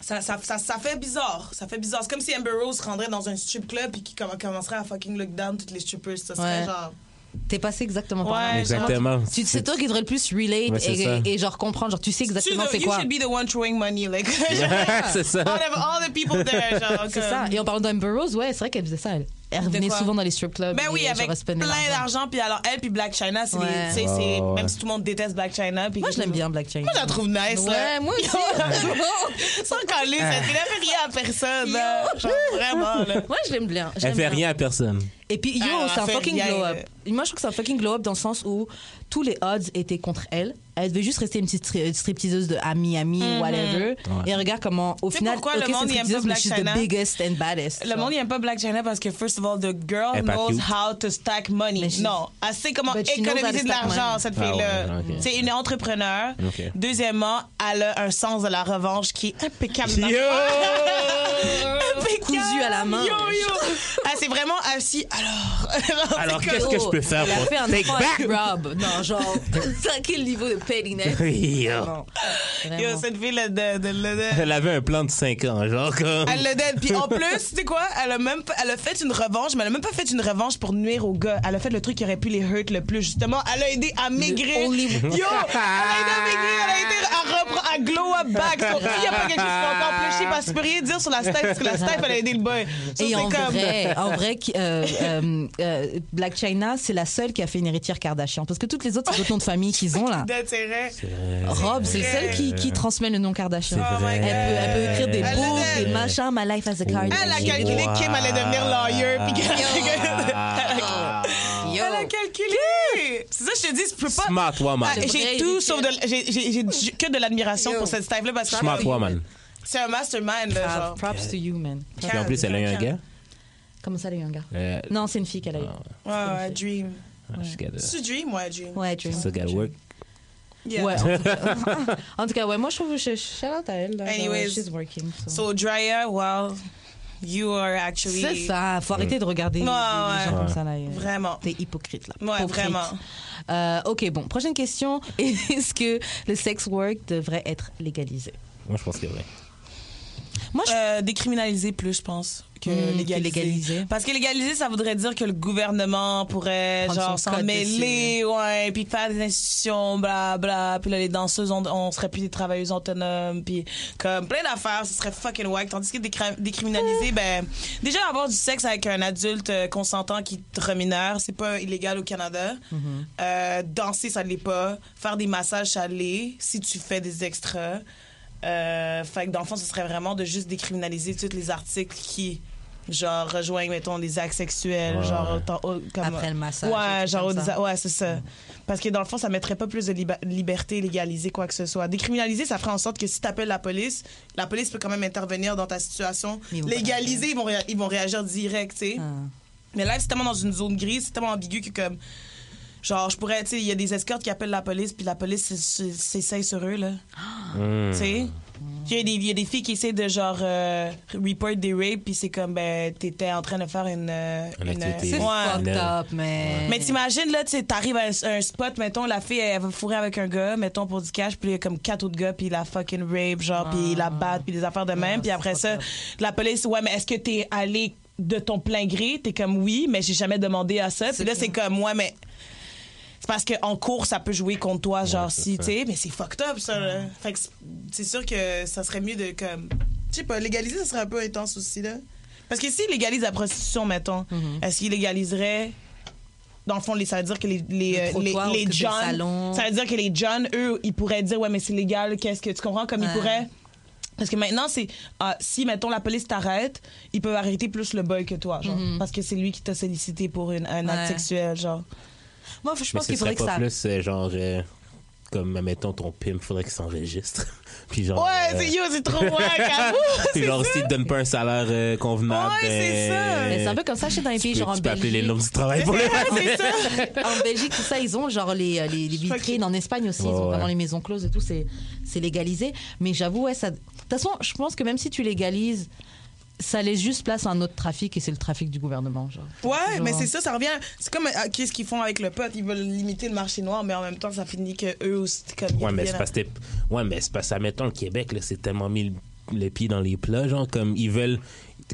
Ça, ça, ça, ça fait bizarre. Ça fait bizarre. C'est comme si Amber Rose rendrait dans un strip club et qui comm- commencerait à fucking look down toutes les strippers. Ça serait Ouais. genre. T'es passé exactement par là. Ouais, Exactement. Tu- C'est toi qui devrais le plus relate ça. et, et genre comprendre. Genre, tu sais exactement c'est you quoi. should be the one throwing money. Like, <laughs> c'est ça. <laughs> all, of, all the people there. Genre, C'est comme- ça. Et en parlant d'Amber Rose, ouais, c'est vrai qu'elle faisait ça. Elle, elle revenait souvent dans les strip clubs. Ben oui, avec elle plein d'argent. Puis alors, elle puis Black China, c'est Ouais. même si tout le monde déteste Black China. puis Moi, je l'aime bien, Black China. Moi, je la trouve nice. là. Ouais, moi aussi. <laughs> Sans caler, ça ne fait rien à personne. là. Genre, vraiment, là. Moi, je l'aime bien. Elle fait bien. rien à personne. Et puis, yo, Ah, c'est un fucking glow-up. Moi, je trouve que c'est un fucking glow-up dans le sens où tous les odds étaient contre elle. Elle devait juste rester une petite stri- stripteaseuse de à Miami ou whatever. Et regarde comment, au final, pourquoi le ok, c'est monde, il aime stripteaseuse, pas mais Black she's China? the biggest and baddest. Le genre. monde n'aime pas Black China parce que, first of all, the girl Elle knows cute. how to stack money. Non, elle sait comment économiser de l'argent, cette Ah fille-là. ouais, ok. C'est une entrepreneur. Deuxièmement, elle a un sens de la revanche qui est impeccable. Yo! <laughs> Cousu à la main. Yo, yo. Ah, <laughs> c'est vraiment assis. Alors, Alors, qu'est-ce que je peux faire Elle a pour fait un take back? Rob. Non, genre, <laughs> c'est à quel niveau de pettiness? Yo. Non, Yo, cette fille, Elle avait un plan de 5 ans, genre comme. Elle le dead. Puis en plus, tu sais quoi? Elle a même elle a fait une revanche, mais elle a même pas fait une revanche pour nuire aux gars. Elle a fait le truc qui aurait pu les hurt le plus. Justement, elle a aidé à maigrir. only- Yo! Elle a aidé à maigrir. Elle a aidé à reprendre, à glow up back. So, Il n'y a pas quelque chose qui est encore plus chier parce que tu peux rien dire sur la Steph parce que la Steph, elle a aidé le boy. So, Et en comme- vrai, en vrai, euh, euh, euh, Black China, c'est la seule qui a fait une héritière Kardashian. Parce que toutes les autres, c'est d'autres noms de famille qu'ils ont là. D'intérêt. Rob, c'est vrai. celle qui, qui transmet le nom Kardashian. C'est vrai. Elle peut, elle peut écrire des Elle books, le des machins, My Life as a Kardashian. Elle a calculé que Kim allait devenir lawyer. Puis Ah. Yo. Elle a calculé. C'est ça, je te dis, tu peux pas. Smart woman. Ah, C'est j'ai vrai, tout sauf de. j'ai- que de l'admiration pour cette Steph-là parce que Smart woman. c'est un mastermind, là, Ah, genre. Props to you, man. Puis en plus, elle a eu un gars? Comment ça, les gars? Euh, Non, c'est une fille qu'elle a eu. Ouais, ouais, dream. Just gotta, C'est Dream, ouais, Dream. Ouais, Dream. still gotta work. Yeah. Ouais, en tout, <laughs> cas, en tout cas, ouais, moi je trouve que je- shout out à elle. là, Anyways. she's working. so. So, well, you are actually. C'est ça, faut arrêter de regarder les, Ouais, les gens comme ça là. euh, Vraiment. T'es hypocrite là. Ouais, Hypocrite. vraiment. Euh, ok, bon, prochaine question. <laughs> Est-ce que le sex work devrait être légalisé? Moi, je pense que oui. Moi, je Euh, décriminaliser plus, je pense, que Hmm, que légaliser. légaliser. Parce que légaliser, ça voudrait dire que le gouvernement pourrait, Prendre genre, s'en mêler, ouais, puis faire des institutions, bla, bla. Puis là, les danseuses, on, on serait plus des travailleuses autonomes, puis comme plein d'affaires, ce serait fucking wack. Tandis que décri- décriminaliser, ben, déjà avoir du sexe avec un adulte euh, consentant qui te remineur, c'est pas illégal au Canada. Euh, danser, ça l'est pas. Faire des massages, ça l'est, si tu fais des extras. Euh, fait que dans le fond, ce serait vraiment de juste décriminaliser tous les articles qui, genre, rejoignent, mettons, les actes sexuels, Ouais, genre, autant- au- comme, Après le massage, des Ouais, genre, comme au- ça. ouais, c'est ça. Parce que dans le fond, ça mettrait pas plus de liba- liberté légaliser quoi que ce soit. Décriminaliser, ça ferait en sorte que si t'appelles la police, la police peut quand même intervenir dans ta situation. Ils Légaliser, ils vont, ils vont réagir direct, tu sais. Ah. Mais là, c'est tellement dans une zone grise, c'est tellement ambigu que comme. Genre, je pourrais, tu sais, il y a des escortes qui appellent la police, puis la police s'essaye sur eux, là. Hmm. Tu sais? Il y, a des- il y a des filles qui essaient de, genre, euh, report des rapes, puis c'est comme, ben, t'étais en train de faire une. euh, Une activité. C'est Ouais. up, mais. Mais t'imagines, là, tu sais, t'arrives à un, un spot, mettons, la fille, elle va fourrer avec un gars, mettons, pour du cash, puis il y a comme quatre autres gars, puis la fucking rape, genre, puis il la bat, puis des affaires de même, Ah, puis après ça, la police, ouais, mais est-ce que t'es allé de ton plein gré? T'es comme, oui, mais j'ai jamais demandé à ça. Puis là, c'est comme, ouais, mais c'est parce qu'en cours, ça peut jouer contre toi, genre, si, tu sais, mais c'est fucked up, ça, là. Fait que c'est- sûr que ça serait mieux de, comme, je sais pas, légaliser, ça serait un peu intense aussi, là. Parce que s'ils légalisent la prostitution, mettons, Mhm. est-ce qu'ils légaliseraient dans le fond, ça veut dire que les, les, Le euh, les, les John, ça veut dire que les John, eux, ils pourraient dire, ouais, mais c'est légal, qu'est-ce que tu comprends? Comme ils pourraient? Parce que maintenant, c'est. ah, si, mettons, la police t'arrête, ils peuvent arrêter plus le boy que toi, genre. Parce que c'est lui qui t'a sollicité pour une- un acte. Ouais. sexuel, genre. Moi, je pense qu'il faudrait que pas ça. plus euh, genre euh, comme mettons ton pimp faudrait qu'il s'enregistre <laughs> puis genre Ouais, euh, c'est yo, c'est trop <laughs> wack, avoue! puis genre s'il te donne pas un salaire euh, convenable Ouais, c'est ben, ça. Mais c'est un peu comme ça chez dans les tu pays, peux, genre en tu peux appeler les Belgique. normes du travail pour les <laughs> c'est ça! En Belgique, tout ça, ils ont genre les, euh, les, les vitrines. En Espagne aussi, ils ont Ouais, vraiment ouais. les maisons closes et tout. C'est, c'est légalisé. Mais j'avoue, ouais, ça. De toute façon, je pense que même si tu légalises, ça laisse juste place à un autre trafic et c'est le trafic du gouvernement. Genre. Ouais, mais c'est ça, ça revient. C'est comme euh, qu'est-ce qu'ils font avec le pote. Ils veulent limiter le marché noir, mais en même temps, ça finit que eux aussi, comme. ouais mais c'est parce que ouais mais c'est parce que admettons le Québec là c'est tellement mis le, le pied dans les plats genre comme ils veulent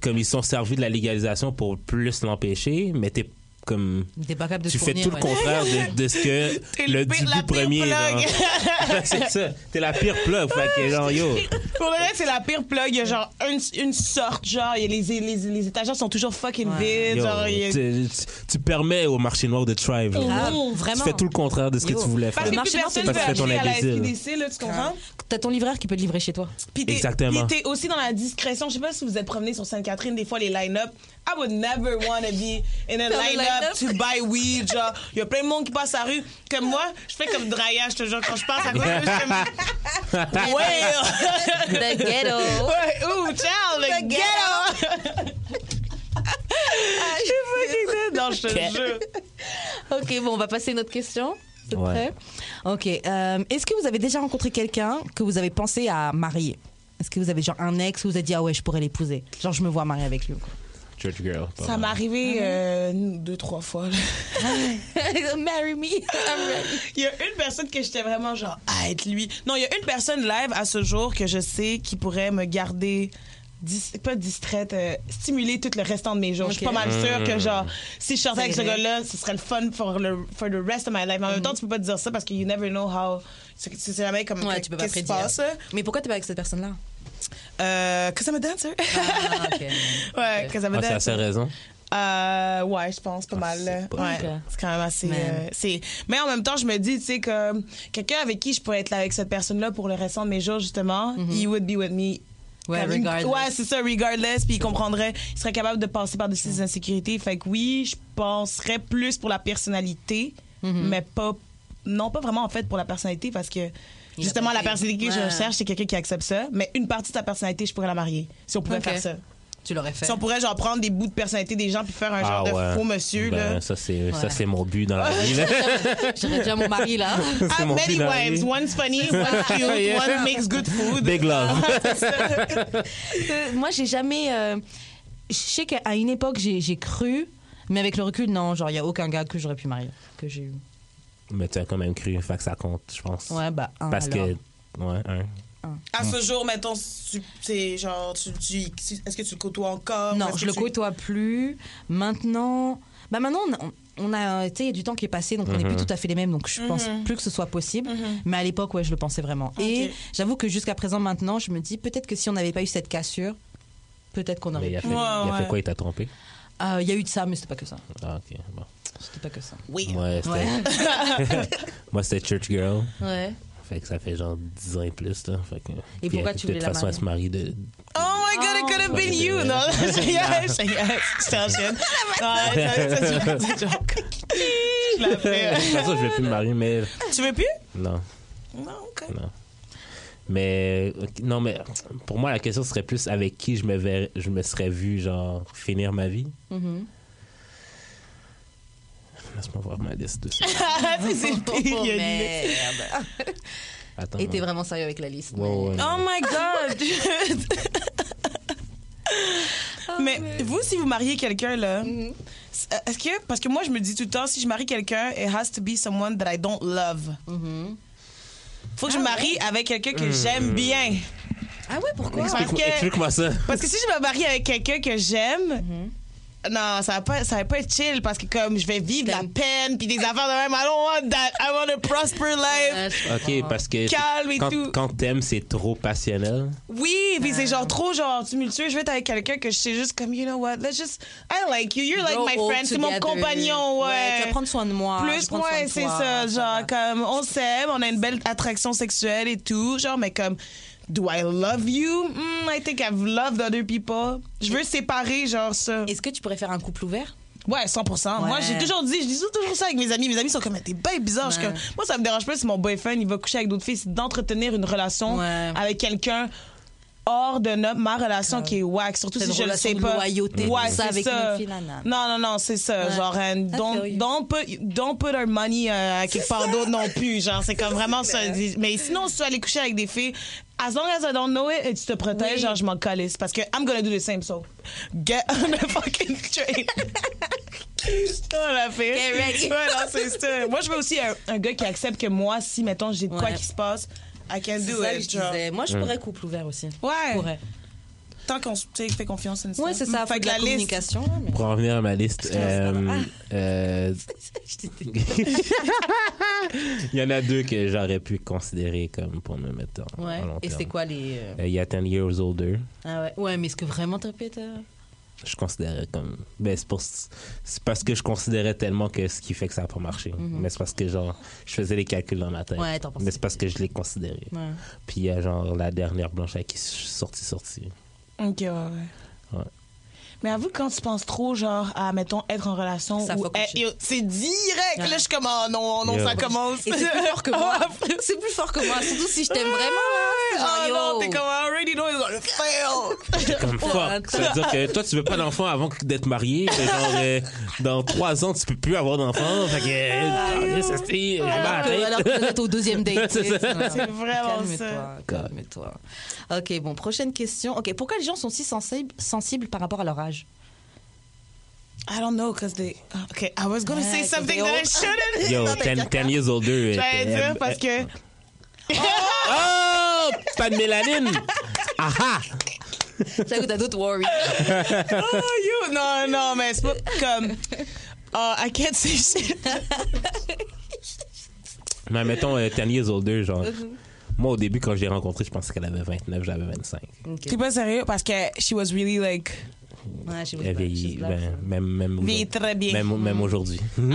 comme ils sont servis de la légalisation pour plus l'empêcher mais t'es comme de tu fais tout le contraire de, de ce que <laughs> le début premier <laughs> c'est ça t'es la pire plug fait que genre yo Pour le reste, c'est la pire plug. Il y a genre une, une sorte, genre, les, les, les étagères sont toujours fucking Ouais. vides. Yo, genre, il y a- tu, permets au marché noir de thrive. Grave, Mmh. Tu vraiment. fais tout le contraire de ce que Yo. tu voulais Parce faire. que marché plus noir, personne c'est veut parce que ton acheter à la imbécile. Là, tu comprends? T'as ton livreur qui peut te livrer chez toi. Puis t'es- Exactement. T'es aussi dans la discrétion. Je sais pas si vous êtes promené sur Sainte-Catherine, des fois, les line-up. I would never want to be in a Dans line-up to buy weed. Genre, il y a plein de monde qui passe à la rue. Comme moi, je fais comme Draya, je te jure, quand je passe à côté, je suis comme. <laughs> Ouais! The ghetto. Ouais, ouh, ciao, le The ghetto! Je suis fucking dead. Non, je te jure. Ok, bon, on va passer à une autre question. Ouais. prêts Ok. euh, Est-ce que vous avez déjà rencontré quelqu'un que vous avez pensé à marier? Est-ce que vous avez genre un ex où vous avez dit ah ouais je pourrais l'épouser? Genre je me vois marier avec lui. quoi? Church girl. pas Ça m'est arrivé euh, deux, trois fois. là. <laughs> Marry me. I'm ready. Il y a une personne que j'étais vraiment genre, ah, être lui. Non, il y a une personne live à ce jour que je sais qui pourrait me garder. dis- pas distraite, euh, stimuler tout le restant de mes jours. Je suis pas mal sûre que, genre, si je sortais avec ce gars-là, ce serait le fun for, le, for the rest of my life. Mais en même temps, tu peux pas te dire ça parce que you never know how. C'est jamais comme. Ouais, tu peux pas qu'est-ce qui se prédire. passe. Mais pourquoi t'es pas avec cette personne-là? Euh, cause I'm a dancer. Ah, ok. <laughs> ouais, cause I'm a Ah, c'est dancer. sa raison. Euh, ouais, je pense pas Ah, mal. pas- Ouais, c'est quand même assez. Mais- euh, c'est. Mais en même temps, je me dis, tu sais, que quelqu'un avec qui je pourrais être là avec cette personne-là pour le restant de mes jours, justement, he would be with me. Ouais, regardless. Ouais, c'est ça, regardless. Puis il comprendrait, il serait capable de passer par-dessus ses insécurités. Fait que oui, je penserais plus pour la personnalité, Mhm. mais pas. Non, pas vraiment en fait pour la personnalité parce que. Justement, la personnalité que je recherche, c'est quelqu'un qui accepte ça. Mais une partie de ta personnalité, je pourrais la marier si on pouvait faire ça. Tu l'aurais fait. Si on pourrait genre prendre des bouts de personnalité des gens puis faire un genre Ah de ouais. faux monsieur Ben, là. ça, c'est ça, Ouais. c'est mon but dans la vie. là. <laughs> J'aurais déjà mon mari là. <laughs> Ah, mon many wives. One's funny, <laughs> one's cute, Yeah. one makes good food. Big love. Euh, moi, j'ai jamais. euh, je sais qu'à une époque, j'ai j'ai cru, mais avec le recul, non. Genre, il y a aucun gars que j'aurais pu marier, que j'ai eu. Mais tu as quand même cru, fait que ça compte, je pense. Ouais, bah, un, Parce alors. que. Ouais, un. À ce jour, mettons, tu, c'est genre, tu, tu- est-ce que tu le côtoies encore? Non, je le tu- côtoie plus. Maintenant, bah maintenant, on, on a, tu sais, il y a du temps qui est passé, donc on n'est plus tout à fait les mêmes, donc je pense plus que ce soit possible. Mais à l'époque, ouais, je le pensais vraiment. Et Ok. j'avoue que jusqu'à présent, maintenant, je me dis peut-être que si on n'avait pas eu cette cassure, peut-être qu'on Mais aurait il a fait, il a Ouais, fait ouais. quoi? Il t'a trompé? Euh, Il y a eu de ça, mais c'était pas que ça. Ah, ok. Bon. C'était pas que ça. Oui. Ouais, c'était- Ouais. <laughs> Moi, c'était Church Girl. ouais. Fait que ça fait genre 10 ans et plus. Là. Fait que, Et puis, pourquoi elle- tu De voulais toute la façon, elle se marie de. Oh my god, it could have been you! Non, yes, yes, je t'enchaîne. Ouais, ça, c'est joke. Je l'ai De toute façon, je vais plus me marier, mais. Tu veux plus? Non, Non, ok. non. Mais. Non, mais pour moi, la question serait plus avec qui je me, verrais- je me serais vu, genre, finir ma vie. Mhm. Laisse-moi voir ma liste de <laughs> ça. C'est- le pire, Oh, il merde. Attends. Et t'es vraiment sérieux avec la liste. Ouais, ouais, Oh my god! <laughs> <laughs> mais vous, si vous mariez quelqu'un, là, c'est- est-ce que. Parce que moi, je me dis tout le temps, si je marie quelqu'un, it has to be someone that I don't love. Mhm. Faut que je me marie avec quelqu'un que j'aime bien. Ah ouais, pourquoi? Parce Explique-moi- que- Explique-moi ça. Parce que si je me marie avec quelqu'un que j'aime, non, ça va pas, ça va pas être chill parce que comme je vais vivre la peine puis des affaires de même. I don't want that. I want a prosper life. Ouais, Ok, parce que Calme et quand, tout. quand t'aimes, c'est trop passionnel. Oui, puis c'est genre trop genre tumultueux. Je vais être avec quelqu'un que je sais juste comme you know what, let's just I like you. You're like Grow my friend. C'est mon compagnon, ouais. Tu vas prendre soin de moi. Plus, prendre soin ouais, de c'est toi, ça. Genre, comme, on s'aime, on a une belle attraction sexuelle et tout. Genre, mais comme, do I love you? Hmm, I think I've loved other people. Je veux séparer, genre, ça. Est-ce que tu pourrais faire un couple ouvert? Ouais, 100%. Moi, Ouais. j'ai toujours dit, je dis toujours ça avec mes amis. Mes amis sont comme, t'es bien bizarre. Je Ouais. comme, moi, ça me dérange pas si mon boyfriend, il va coucher avec d'autres filles. C'est d'entretenir une relation Ouais. avec quelqu'un hors de notre, ma relation qui est wack. Surtout si je le sais pas. loyauté, ouais, ça avec ça. Non, non, non, c'est ça. Ouais. Genre, and I don't, don't, put, don't put our money euh, à quelque part d'autre non plus. Genre, c'est comme <laughs> vraiment ça. Mais sinon, si tu aller coucher avec des filles, as long as I don't know it, et tu te protèges, Oui. genre, je m'en calisse. Parce que I'm gonna do the same, so get on a fucking train. <laughs> Oh, la fille. Get ready. Ouais, non, c'est ça. Moi, je veux aussi un, un gars qui accepte que moi, si, mettons, j'ai de quoi qui se passe, I can C'est do ça que it. je genre. disais. Moi, je pourrais couple ouvert aussi. Ouais. Je pourrais. Tant qu'on fait confiance, c'est Ouais, c'est ça. Fait Faut que de la, la liste. communication. mais- Pour en revenir à ma liste, euh, euh, <laughs> Je t'étais- <laughs> il y en a deux que j'aurais pu considérer comme pour me mettre en, Ouais. en long Et c'était quoi les. euh, Euh, Il y a 10 Years Older. Ah ouais. Ouais, mais est-ce que vraiment t'as euh, Je considérais comme. Ben, c'est, pour... c'est parce que je considérais tellement que ce qui fait que ça n'a pas marché. Mais c'est parce que, genre, je faisais les calculs dans ma tête. Mhm. Ouais, Mais c'est parce que je l'ai considéré. Ouais. Puis il y a, genre, la dernière blanche avec qui je suis sorti, sorti. Ok, ouais, ouais. Ouais. Mais avoue, quand tu penses trop, genre, à, mettons, être en relation, Ça ou- eh, c'est direct. Ouais. Là, je suis comme, oh non, non, Yeah. ça commence. Et c'est plus fort que moi. <laughs> c'est plus fort que moi. Surtout si je t'aime vraiment. Oh yo. non, t'es comme, I already know it's gonna <laughs> fail. Comme <laughs> fuck. Ça veut dire que toi, tu veux pas d'enfant avant d'être marié. Mais genre, euh, dans trois ans, tu peux plus avoir d'enfant. Fait que, euh, ça, c'est- Alors que, vous êtes au deuxième date. <laughs> C'est ça. Vraiment calme-toi, ça. Calme-toi. Ok, bon, prochaine question. Ok, pourquoi les gens sont si sensibles, sensibles par rapport à leur âge? I don't know, cause they. ah, Okay, I was gonna say something that I shouldn't. Yo, 10, 10 years older. J'allais euh, dire euh, parce que. Oh! Pas de mélanine! Aha! J'avoue, t'as d'autres worries. Oh, you! Non, non, mais c'est pas comme. Oh, I can't say shit. Mais mettons, euh, 10 years older, genre. Moi, au début, quand je l'ai rencontrée, je pensais qu'elle avait 29, j'avais 25. T'es pas sérieux? Parce que she was really like. Ouais, je sais Elle vieillit, ben, so- même, même, Vieillit très bien. même, même aujourd'hui. Ah ouais,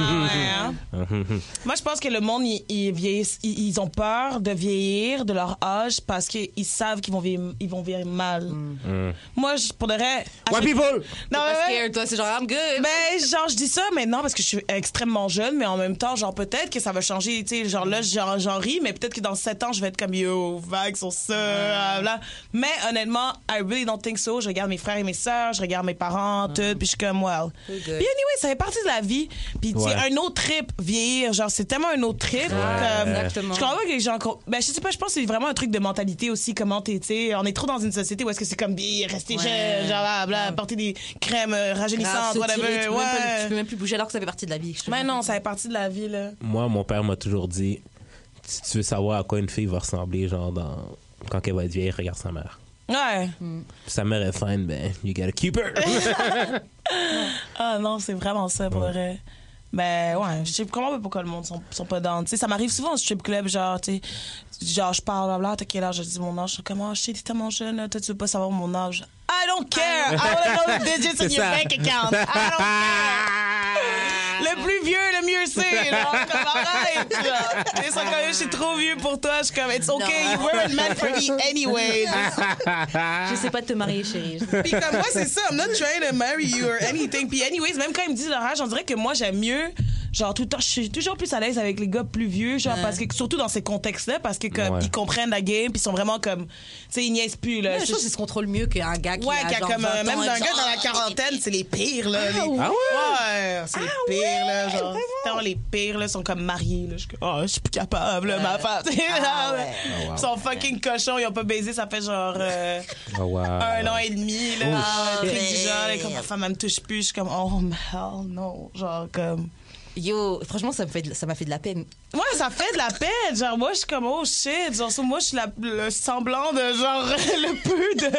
hein? <laughs> Moi, je pense que le monde, ils, ils vieillissent, ils, ils ont peur de vieillir de leur âge parce qu'ils savent qu'ils vont vieillir, ils vont vieillir mal. Moi, je, pour de vrai. White people! Non, mais ouais. scared, toi, c'est genre, I'm good. Ben, genre, je dis ça maintenant parce que je suis extrêmement jeune, mais en même temps, genre, peut-être que ça va changer. Tu sais, genre là, j'en j'en ris, mais peut-être que dans 7 ans, je vais être comme yo, vague sur ça, là. Mais honnêtement, I really don't think so. Je regarde mes frères et mes sœurs, je regarde mes parents, tout, puis je suis comme, well. Puis anyway, ça fait partie de la vie. Puis, tu sais, Ouais. un autre trip, vieillir, genre, c'est tellement un autre trip. Ah, comme- exactement. Je comprends pas que les gens. Ben, je sais pas, je pense que c'est vraiment un truc de mentalité aussi, comment t'es, tu sais. On est trop dans une société où est-ce que c'est comme, rester Ouais. jeune, genre, bla, bla, porter des crèmes euh, rajeunissantes, whatever. tirer, tu, peux même pas- ouais. tu peux même plus bouger alors que ça fait partie de la vie. Mais non, ça fait partie de la vie, là. Moi, mon père m'a toujours dit si tu veux savoir à quoi une fille va ressembler, genre, dans... quand elle va être vieille, regarde sa mère. Ouais. Si sa mère est fine, ben, you gotta keep her. <laughs> Ah non, c'est vraiment ça, pour vrai. Ben ouais, je sais comment pourquoi le monde sont, sont pas dans. Tu sais, ça m'arrive souvent au strip club, genre, tu sais, genre, je parle, blablabla, t'as quel âge? Je dis mon âge. Je suis comme, oh shit, t'es tellement jeune, là, toi, tu veux pas savoir mon âge. I don't care! I wanna know the digits in your ça. bank account! I don't care! <laughs> Le plus vieux, le mieux c'est, <laughs> comme arrête, genre. Ils sont comme, je suis trop vieux pour toi, je suis comme, it's okay, Non. you weren't meant for me anyway. <laughs> J'essaie pas de te marier, chérie. Puis comme moi, c'est ça. I'm not trying to marry you or anything. Puis anyways, même quand ils me disent leur âge, on dirait que moi, j'aime mieux... Genre, tout le temps, je suis toujours plus à l'aise avec les gars plus vieux, genre, parce que, surtout dans ces contextes-là, parce que, comme, Ouais. ils comprennent la game, puis ils sont vraiment comme, tu sais, ils niaisent plus, là. La chose, c'est se contrôle mieux qu'un gars qui Ouais, a qui a genre comme, 20 euh, même d'un gars dans la ah, quarantaine, c'est les pires, là. les- Ah ouais? Ouais, c'est les pires, là. Genre, les pires, là, sont comme mariés, là. Je suis comme, oh, je suis plus capable, là, ma femme. <laughs> Ah ouais. Ils sont fucking cochons, ils ont pas baisé, ça fait genre, euh, Oh, wow. un an et demi, là. Ah, du genre, et comme ma femme, elle me touche plus, je suis comme, oh, hell no. Genre, comme. Yo, franchement, ça me fait de- ça m'a fait de la peine. Ouais, ça fait de la peine. Genre, moi, je suis comme, oh shit. Genre, moi, je suis la- le semblant de, genre, <laughs> le peu de.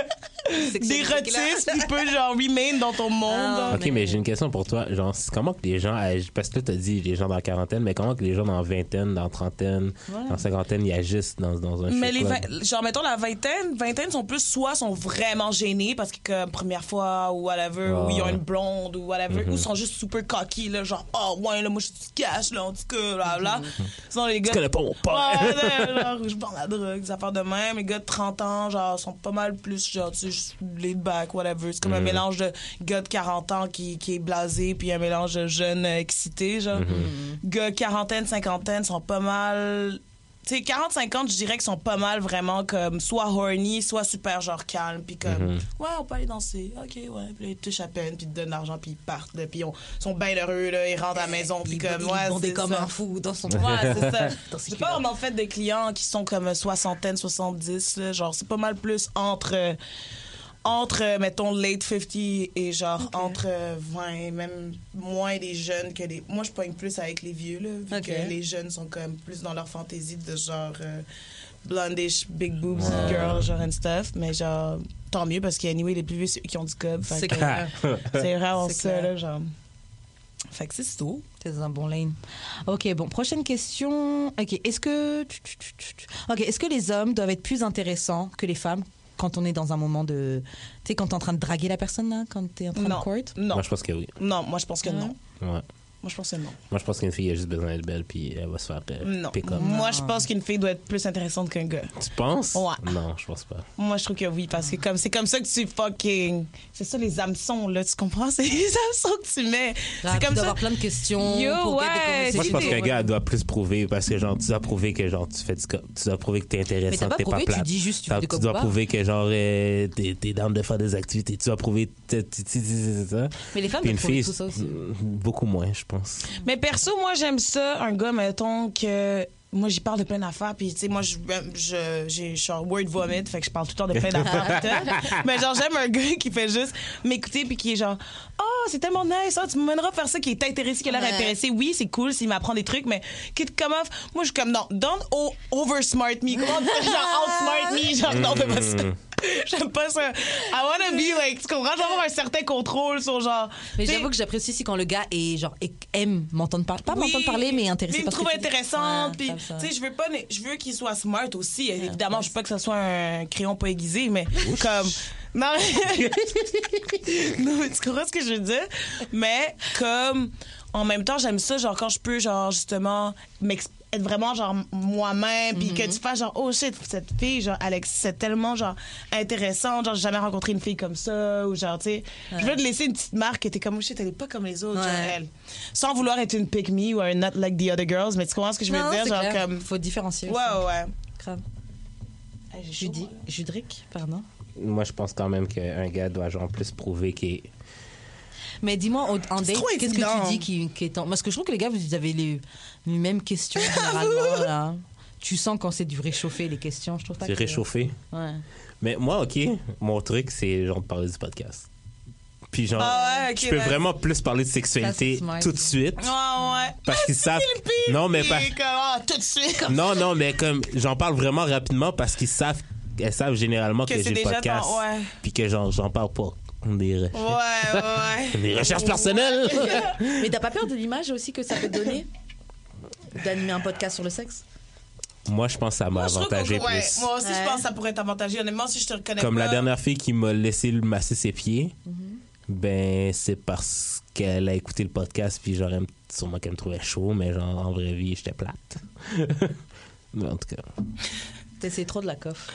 D'érotisme qui peut, genre, remain dans ton monde. Ah, Ok, mais j'ai une question pour toi. Genre, c'est comment que les gens, agissent- parce que là, t'as dit les gens dans la quarantaine, mais comment que les gens dans la vingtaine, dans la trentaine, dans la cinquantaine, ils agissent dans, dans un Mais strip les club? vingt- genre mettons la vingtaine, vingtaine sont plus soit sont vraiment gênés parce que comme première fois ou whatever ou ils ont une blonde ou whatever Mhm. ou sont juste super cocky là genre oh ouais là moi je suis cash là en tout cas bla bla. Sinon les gars. Tu connais pas mon père. Ouais, genre, je prends la drogue, des affaires de même. Les gars de 30 ans, genre, sont pas mal plus, genre, tu sais, laid back, whatever. C'est comme un mélange de gars de 40 ans qui, qui est blasé, puis un mélange de jeunes euh, excités, genre. Gars quarantaine, cinquantaine sont pas mal. Tu sais, 40-50, je dirais qu'ils sont pas mal vraiment comme soit horny, soit super genre calme, puis comme, ouais, on peut aller danser, ok, ouais, puis là, ils touchent à peine, puis ils te donnent l'argent, puis ils partent, là, puis ils ont- sont bien heureux, là, ils rentrent à la maison, puis comme, il ouais, c'est comme ça. un fou dans son Ouais, <laughs> c'est ça. <laughs> J'ai pas culottes. vraiment fait de clients qui sont comme soixantaine, 70. Là. Genre, c'est pas mal plus entre, euh, entre euh, mettons, late 50 et genre entre euh, 20 et même moins des jeunes que les. Moi, je pogne plus avec les vieux, là, vu que les jeunes sont comme plus dans leur fantaisie de genre euh, blondish, big boobs, girl, genre and stuff. Mais genre, tant mieux parce qu'anyway, les plus vieux, c'est eux qui ont du cob. C'est clair. <laughs> C'est C'est ça, là, genre. Fait que c'est tout. T'es dans un bon lane. Ok, bon, prochaine question. Ok, est-ce que. Ok, est-ce que les hommes doivent être plus intéressants que les femmes? Quand on est dans un moment de. Tu sais, quand t'es en train de draguer la personne, là, quand t'es en train Non. de court? Non. Moi, je pense que oui. Non, moi, je pense que non. Ouais. Moi, je pense que non. Moi, je pense qu'une fille a juste besoin d'être belle, puis elle va se faire euh, Non. pick up. Moi, je pense qu'une fille doit être plus intéressante qu'un gars. Tu penses? Ouais. Non, je pense pas. Moi, je trouve que oui, parce que comme c'est comme ça que tu fucking. C'est ça les hameçons, là, tu comprends? C'est les hameçons que tu mets. C'est comme ça. avoir plein de questions. Yo, pour ouais. Moi, je pense qu'un gars doit plus prouver parce que genre tu dois prouver que genre tu fais du co- tu dois prouver que t'es intéressant, t'as pas que t'es pas prouvé, tu plate. dis juste tu fais tu dois prouver que genre euh, t'es t'es down de faire des activités, tu dois prouver t'es- t'es- t'es- t'es- t'es- ça. Mais les femmes une fille tout ça aussi. mm, beaucoup moins, je pense. Mais perso, moi, j'aime ça, un gars, mettons, que. Moi, j'y parle de plein d'affaires, puis, tu sais, moi, je, je, suis en word vomit, fait que je parle tout le temps de plein d'affaires. <laughs> Mais genre, j'aime un gars qui fait juste m'écouter, puis qui est genre, oh, c'est tellement nice, ah, tu me mèneras faire ça, qui est intéressé, qui a l'air Ouais. intéressé. Oui, c'est cool s'il m'apprend des trucs, mais qui te comme off. Moi, je suis comme, non, don't o- oversmart me. Comment genre, outsmart me? Genre, non, fais pas ça. <laughs> J'aime pas ça. I wanna be like, tu comprends? Avoir un certain contrôle sur genre. Mais j'avoue que j'apprécie aussi quand le gars est genre aime m'entendre parler, pas oui, m'entendre parler, mais intéressé il me trouve intéressante Ouais, puis tu sais je veux pas je veux qu'il soit smart aussi évidemment je veux pas que ça soit un crayon pas aiguisé mais comme Non, mais... <laughs> non, mais tu comprends ce que je veux dire? Mais comme, en même temps, j'aime ça, genre, quand je peux, genre, justement, m'ex- être vraiment, genre, moi-même, puis que tu fasses, genre, oh shit, cette fille, genre, Alex, c'est tellement, genre, intéressant, genre, j'ai jamais rencontré une fille comme ça, ou genre, tu sais, je veux te laisser une petite marque que t'es comme, oh shit, elle est pas comme les autres, genre, elle. Sans vouloir être une pick me ou un not like the other girls, mais tu comprends ce que je veux Non, dire? Genre, clair. comme. Faut différencier. Ouais, aussi. ouais, ouais. Grave. Judy. Judric, pardon. Moi, je pense quand même qu'un gars doit genre plus prouver qu'il est. Mais dis-moi, en date, qu'est-ce que tu dis qui, qui est en... Parce que je trouve que les gars, vous avez les, les mêmes questions <laughs> généralement. là. Tu sens quand c'est du réchauffé, les questions. Je trouve pas C'est que- réchauffé. Ouais. Mais moi, OK, mon truc, c'est genre de parler du podcast. Puis genre, Ah ouais, ok, je peux ouais. vraiment plus parler de sexualité smart. tout de suite. Ouais, ouais. Parce qu'ils savent. Non, mais pas. Ah, tout de suite. comme <laughs> Non, non, mais comme j'en parle vraiment rapidement parce qu'ils savent, elles savent généralement que, Que c'est j'ai le déjà podcast. ton- ouais. Puis que genre, j'en parle pas. Des, re- Ouais, ouais. des recherches personnelles. <laughs> Mais t'as pas peur de l'image aussi que ça peut donner? D'animer un podcast sur le sexe? Moi, je pense que ça m'a avantagé ouais, plus. Moi aussi, Ouais. je pense que ça pourrait t'avantager. Honnêtement, si je te reconnais Comme pas. la dernière fille qui m'a laissé le masser ses pieds, Mm-hmm. ben c'est parce qu'elle a écouté le podcast puis genre elle me- sûrement qu'elle me trouvait chaud, mais genre en vraie vie j'étais plate. <laughs> mais en tout cas, T'essayes trop de la coffre.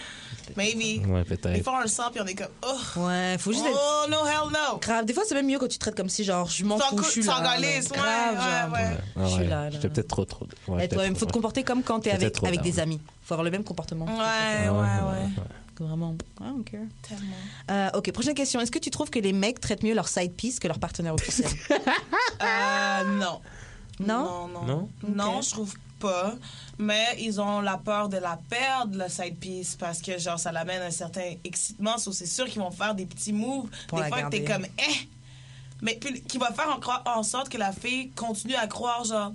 Maybe. ouais Des peut-être. fois, on le sent, puis on est comme, oh, Ouais, faut juste être oh no, hell no. grave. Des fois, c'est même mieux quand tu traites comme si, genre, je m'en fous, je suis là. ouais, Grave, ouais, genre. ouais. Je suis là, là. J'étais peut-être trop trop. Ouais, Et j'étais toi-même, trop- faut te comporter comme quand t'es avec, avec des amis. Faut avoir le même comportement. Ouais, ouais, ouais. Vraiment. Ah, ok. Tellement. Euh, ok, prochaine question. Est-ce que tu trouves que les mecs traitent mieux leur side piece que leur partenaire <laughs> officiel? Euh, non. Non? Non, non. Non? Je trouve pas. Mais ils ont la peur de la perdre, le side piece, parce que, genre, ça l'amène un certain excitement. So, c'est sûr qu'ils vont faire des petits moves. Pour des la fois, t'es comme, eh! Mais puis, qui va faire en, en sorte que la fille continue à croire, genre,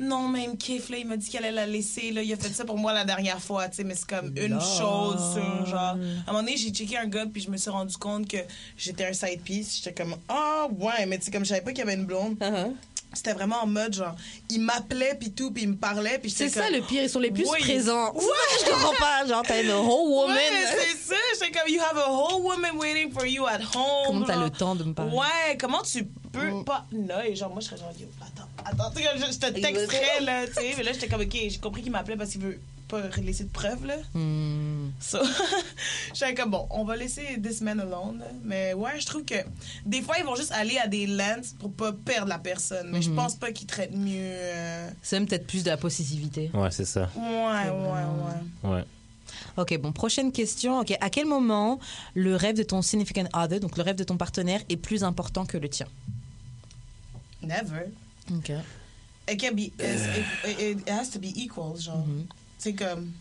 non, même Kiff, là, il m'a dit qu'elle allait la laisser, là, il a fait ça pour moi la dernière fois, tu sais, mais c'est comme une chose sur, genre, à un moment donné, j'ai checké un gars, puis je me suis rendu compte que j'étais un side piece, j'étais comme, ah, ouais, mais tu sais, comme je savais pas qu'il y avait une blonde, Uh-huh. c'était vraiment en mode, genre, il m'appelait, puis tout, puis il me parlait, puis C'est ça comme, le pire, ils sont les plus Oui. présents. Ouais. je comprends pas. Genre, t'as une whole woman. Ouais, c'est ça. J'étais comme, you have a whole woman waiting for you at home. Comment t'as le temps de me parler? Ouais, comment tu peux Mm. pas. Là, et genre, moi, je serais genre, yo, attends, attends, tu sais, comme je, je te texterais, là, tu sais. Mais là, j'étais comme, ok, j'ai compris qu'il m'appelait parce qu'il veut pas laisser de preuves, là. Hmm. So, <laughs> j'étais comme, bon, on va laisser this man alone. Mais ouais, je trouve que des fois, ils vont juste aller à des lands pour pas perdre la personne. Mais je Mhm. pense pas qu'ils traitent mieux. Euh, C'est même peut-être plus de la possessivité. Ouais, c'est ça. Ouais, ouais, ouais. Ouais. Ok, bon, prochaine question. Ok, à quel moment le rêve de ton significant other, donc le rêve de ton partenaire, est plus important que le tien? Never. Ok. It can be, it, it, has to be equal, genre. C'est comme,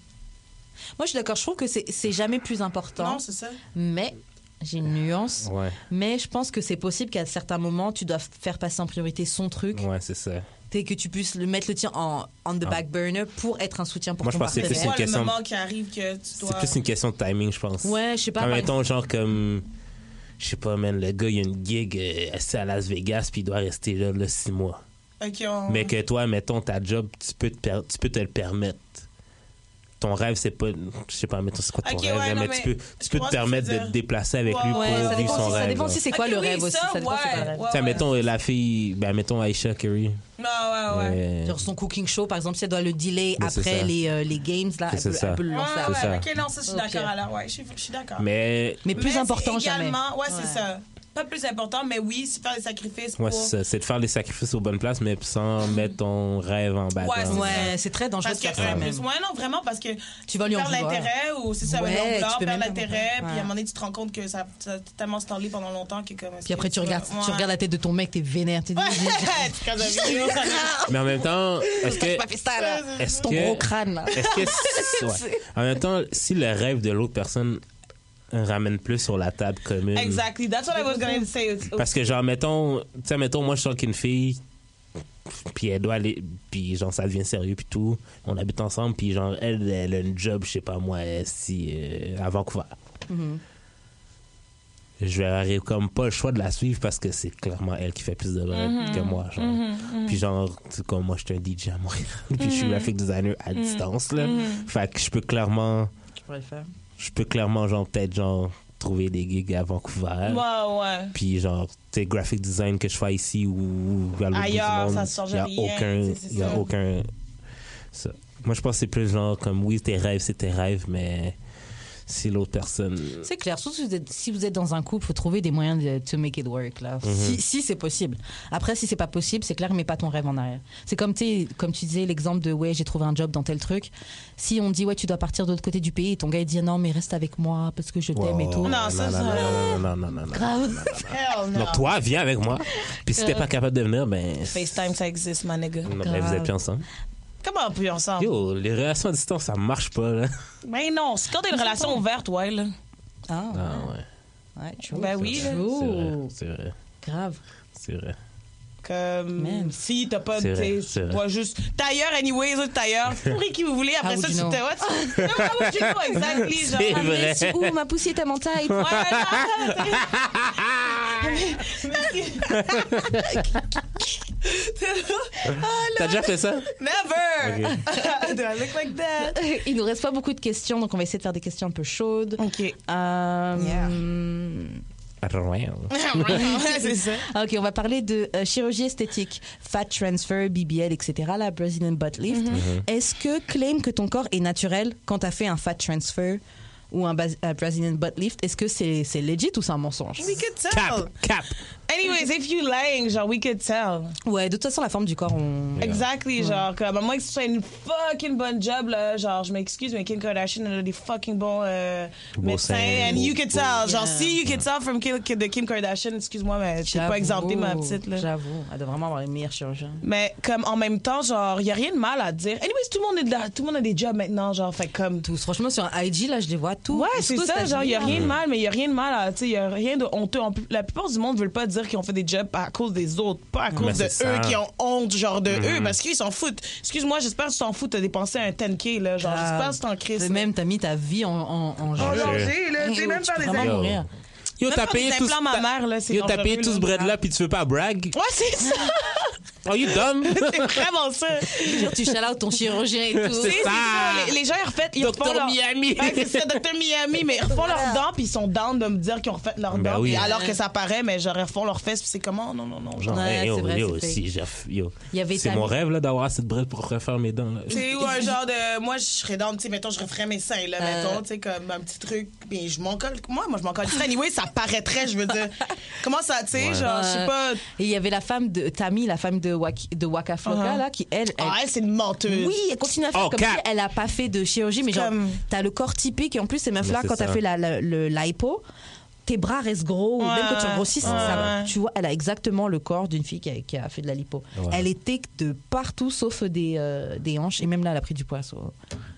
Moi, je suis d'accord. Je trouve que c'est c'est jamais plus important. non, c'est ça. mais j'ai une nuance. Ouais. Mais je pense que c'est possible qu'à certains moments, tu dois faire passer en priorité son truc. Ouais, c'est ça. T'es que tu puisses le mettre le tien en on the Ah. back burner pour être un soutien pour Moi, je ton pense que c'est partenaire. plus C'est une question- moment qui arrive que tu C'est plus une question de timing, je pense. Ouais, je sais pas. Par mettons, genre comme. Je sais pas, man, le gars, il a une gig euh, assis à Las Vegas, puis il doit rester là, là six mois. Ok, on- Mais que toi, mettons, ta job, tu peux te, per- tu peux te le permettre. Ton rêve, c'est pas. Je sais pas, mettons, c'est quoi ton Ok, rêve, ouais, non, mais, mais tu peux, tu peux te permettre de te déplacer avec Ouais, lui pour ouais, ça ça vivre dépend, son aussi, ça rêve. dépend là. aussi c'est quoi Ok, le oui, rêve aussi. ça, Ça dépend c'est le ouais, ouais. Mettons, la fille, ben, mettons Aisha Curry. Non, ouais, ouais. Genre son cooking show, par exemple, si elle doit le delay Mais c'est après ça. les, euh, les games, là, elle C'est peut, ça. elle peut le Ouais, lancer. ouais, ça. ok, non, ça, je suis d'accord, alors, ouais, je suis, d'accord. mais. Mais plus important jamais. Ouais, c'est Ouais. ça. Pas plus important, mais oui, c'est faire des sacrifices. Ouais, c'est de faire des sacrifices aux bonnes places, mais sans mettre ton rêve en bas. Ouais, c'est Ouais, c'est très dangereux Parce que, faire plus- ouais, non, vraiment, parce que Tu vas lui en perdre vouloir. l'intérêt ou c'est ça, Ouais, ouais, non, tu perdre l'intérêt, puis à un moment donné, tu te rends compte que ça ça t'a tellement stallé pendant longtemps que comme... Puis après, tu regardes, tu regardes la tête de ton mec, t'es vénère. T'es <laughs> <laughs> Mais en même temps, est-ce que. Est-ce Ton que. gros crâne, là. Est-ce que. <laughs> En même temps, si le rêve de l'autre personne ramène plus sur la table commune. Exactly, that's what I was gonna say. It's- Parce que, genre, mettons, tu sais, mettons, moi, je sens qu'une fille, puis elle doit aller, puis genre, ça devient sérieux, puis tout. On habite ensemble, puis genre, elle, elle a une job, je sais pas moi, si, euh, à Vancouver. Je vais comme pas le choix de la suivre parce que c'est clairement elle qui fait plus de rêves que moi. Genre. Puis genre, tu sais, comme moi, je suis un DJ à Montréal, <laughs> puis je suis graphic designer à distance, là. Fait que je peux clairement, Tu pourrais le faire. Je peux clairement, genre, peut-être, genre, trouver des gigs à Vancouver. Ouais, ouais. Puis genre, tu sais, graphic design que je fais ici ou à l'autre Ailleurs, monde, ça change y a rien, aucun, c'est y a aucun. ça. Moi, je pense que c'est plus genre comme oui, tes rêves, c'est tes rêves, mais si l'autre personne. C'est clair, surtout si vous êtes, si vous êtes dans un couple, faut trouver des moyens de to make it work là. Mhm. Si, si c'est possible. Après, si c'est pas possible, c'est clair, mets pas ton rêve en arrière. C'est comme tu sais, comme tu disais l'exemple de ouais, j'ai trouvé un job dans tel truc. Si on dit ouais, tu dois partir de l'autre côté du pays, et ton gars il dit non, mais reste avec moi parce que je t'aime et tout. Non, ça, ça- non, non, non, non, non, non. Grave. Donc toi, viens avec moi. Puis si t'es pas capable de venir, ben. FaceTime, ça existe, my nigga. non, ben, vous êtes plus ensemble. Comment on peut ensemble? Yo, les relations à distance, ça marche pas, là. Ben non, c'est quand t'as une relation ouverte, ouais, là. Ah, Ah, ouais. ouais. Ben oui, là. C'est vrai, c'est vrai. Grave. C'est vrai. Comme Man. si t'as pas tu vois juste tailleur anyways ou tailleur <laughs> pourri qui vous voulez après How ça tu te what How would you know exactly genre Ah, vrai. où ma poussée est à mon taille T'as déjà fait ça? Never <laughs> Do I look like that? Il nous reste pas beaucoup de questions, donc on va essayer de faire des questions un peu chaudes. Ok Euh, Yeah. <laughs> C'est ça. Ok, on va parler de euh, chirurgie esthétique, fat transfer, BBL, etc. La Brazilian butt lift. Est-ce que claim que ton corps est naturel quand t'as fait un fat transfer ou un, Brazilian butt lift Est-ce que c'est c'est legit ou c'est un mensonge? We could tell. Cap, cap. Anyways if you lying genre we could tell Ouais, de toute façon la forme du corps, on. Exactly, genre, comme, à moins que ce soit une fucking bonne job, là, genre, je m'excuse, mais Kim Kardashian, elle a des fucking bons euh, médecins, and you beaux- can tell, genre, Yeah. si you can tell from Kim, de Kim Kardashian, excuse-moi, mais je peux pas exempter ma petite, là. J'avoue, elle doit vraiment avoir les meilleurs chirurgiens. Mais comme en même temps, genre, il y a rien de mal à dire. Anyways, tout le monde est là, tout le monde a des jobs maintenant, genre, fait comme Tous, franchement, sur IG, là, je les vois tous. Ouais, c'est ça, genre, il y a rien de mal, mais il y a rien de mal à, tu sais, il y a rien de honteux. La plupart du monde veulent pas dire qu'ils ont fait des jobs à cause des autres, pas à cause de c'est eux ça. qui ont honte, genre, de eux, parce qu'ils s'en foutent. Excuse-moi, j'espère que tu t'en fous, t'as dépensé un 10K, là, genre, Ah, j'espère que tu t'en crises. Même, t'as mis ta vie en, en, en jeu. En danger, là, même peux des vraiment Yo. mourir. Yo, Même t'as payé tout ma mère, là, ce puis tu veux pas brag? Ouais, c'est ça, <laughs> Oh, you dumb? <laughs> c'est vraiment ça. Genre, tu out ton chirurgien et tout. C'est ça. ça, Les, les gens, ils refont, ils refont Docteur leur... Miami. Ouais, c'est ça, Docteur Miami, mais ils refont leurs dents, puis ils sont down de me dire qu'ils ont refait leurs Ben dents, oui. alors que ça paraît, mais genre, ils refont leurs fesses, puis c'est comment? Non, non, non, genre. Ouais, hey, yo, c'est vrai, yo, c'est si, yo. Mon rêve, là, d'avoir assez de bread pour refaire mes dents. C'est ou un genre de. Moi, je serais dans, tu sais, mettons, je referais mes seins, là, Euh. mettons, tu sais, comme un petit truc. Mais je m'en colle. Moi, moi, je m'en colle. Anyway, ça paraîtrait, je veux dire. <laughs> Comment ça, tu sais, Ouais. genre, je sais pas. Et il y avait la femme de Tammy, la femme de, Waki- de Waka Flocka, Uh-huh. là, qui, elle, elle- Ah, elle, c'est une menteuse. Oui, elle continue à faire Oh, comme cap. si elle a pas fait de chirurgie, mais genre, Comme- t'as le corps typique et en plus, ces meufs-là, quand t'as fait la, la, le- l'hypo, tes bras restent gros, ou Ouais, même quand tu grossis, ça- ouais, ça- tu vois, elle a exactement le corps d'une fille qui a, qui a fait de la lipo. Ouais. Elle était de partout sauf des, euh, des hanches, et même là, elle a pris du poids, so,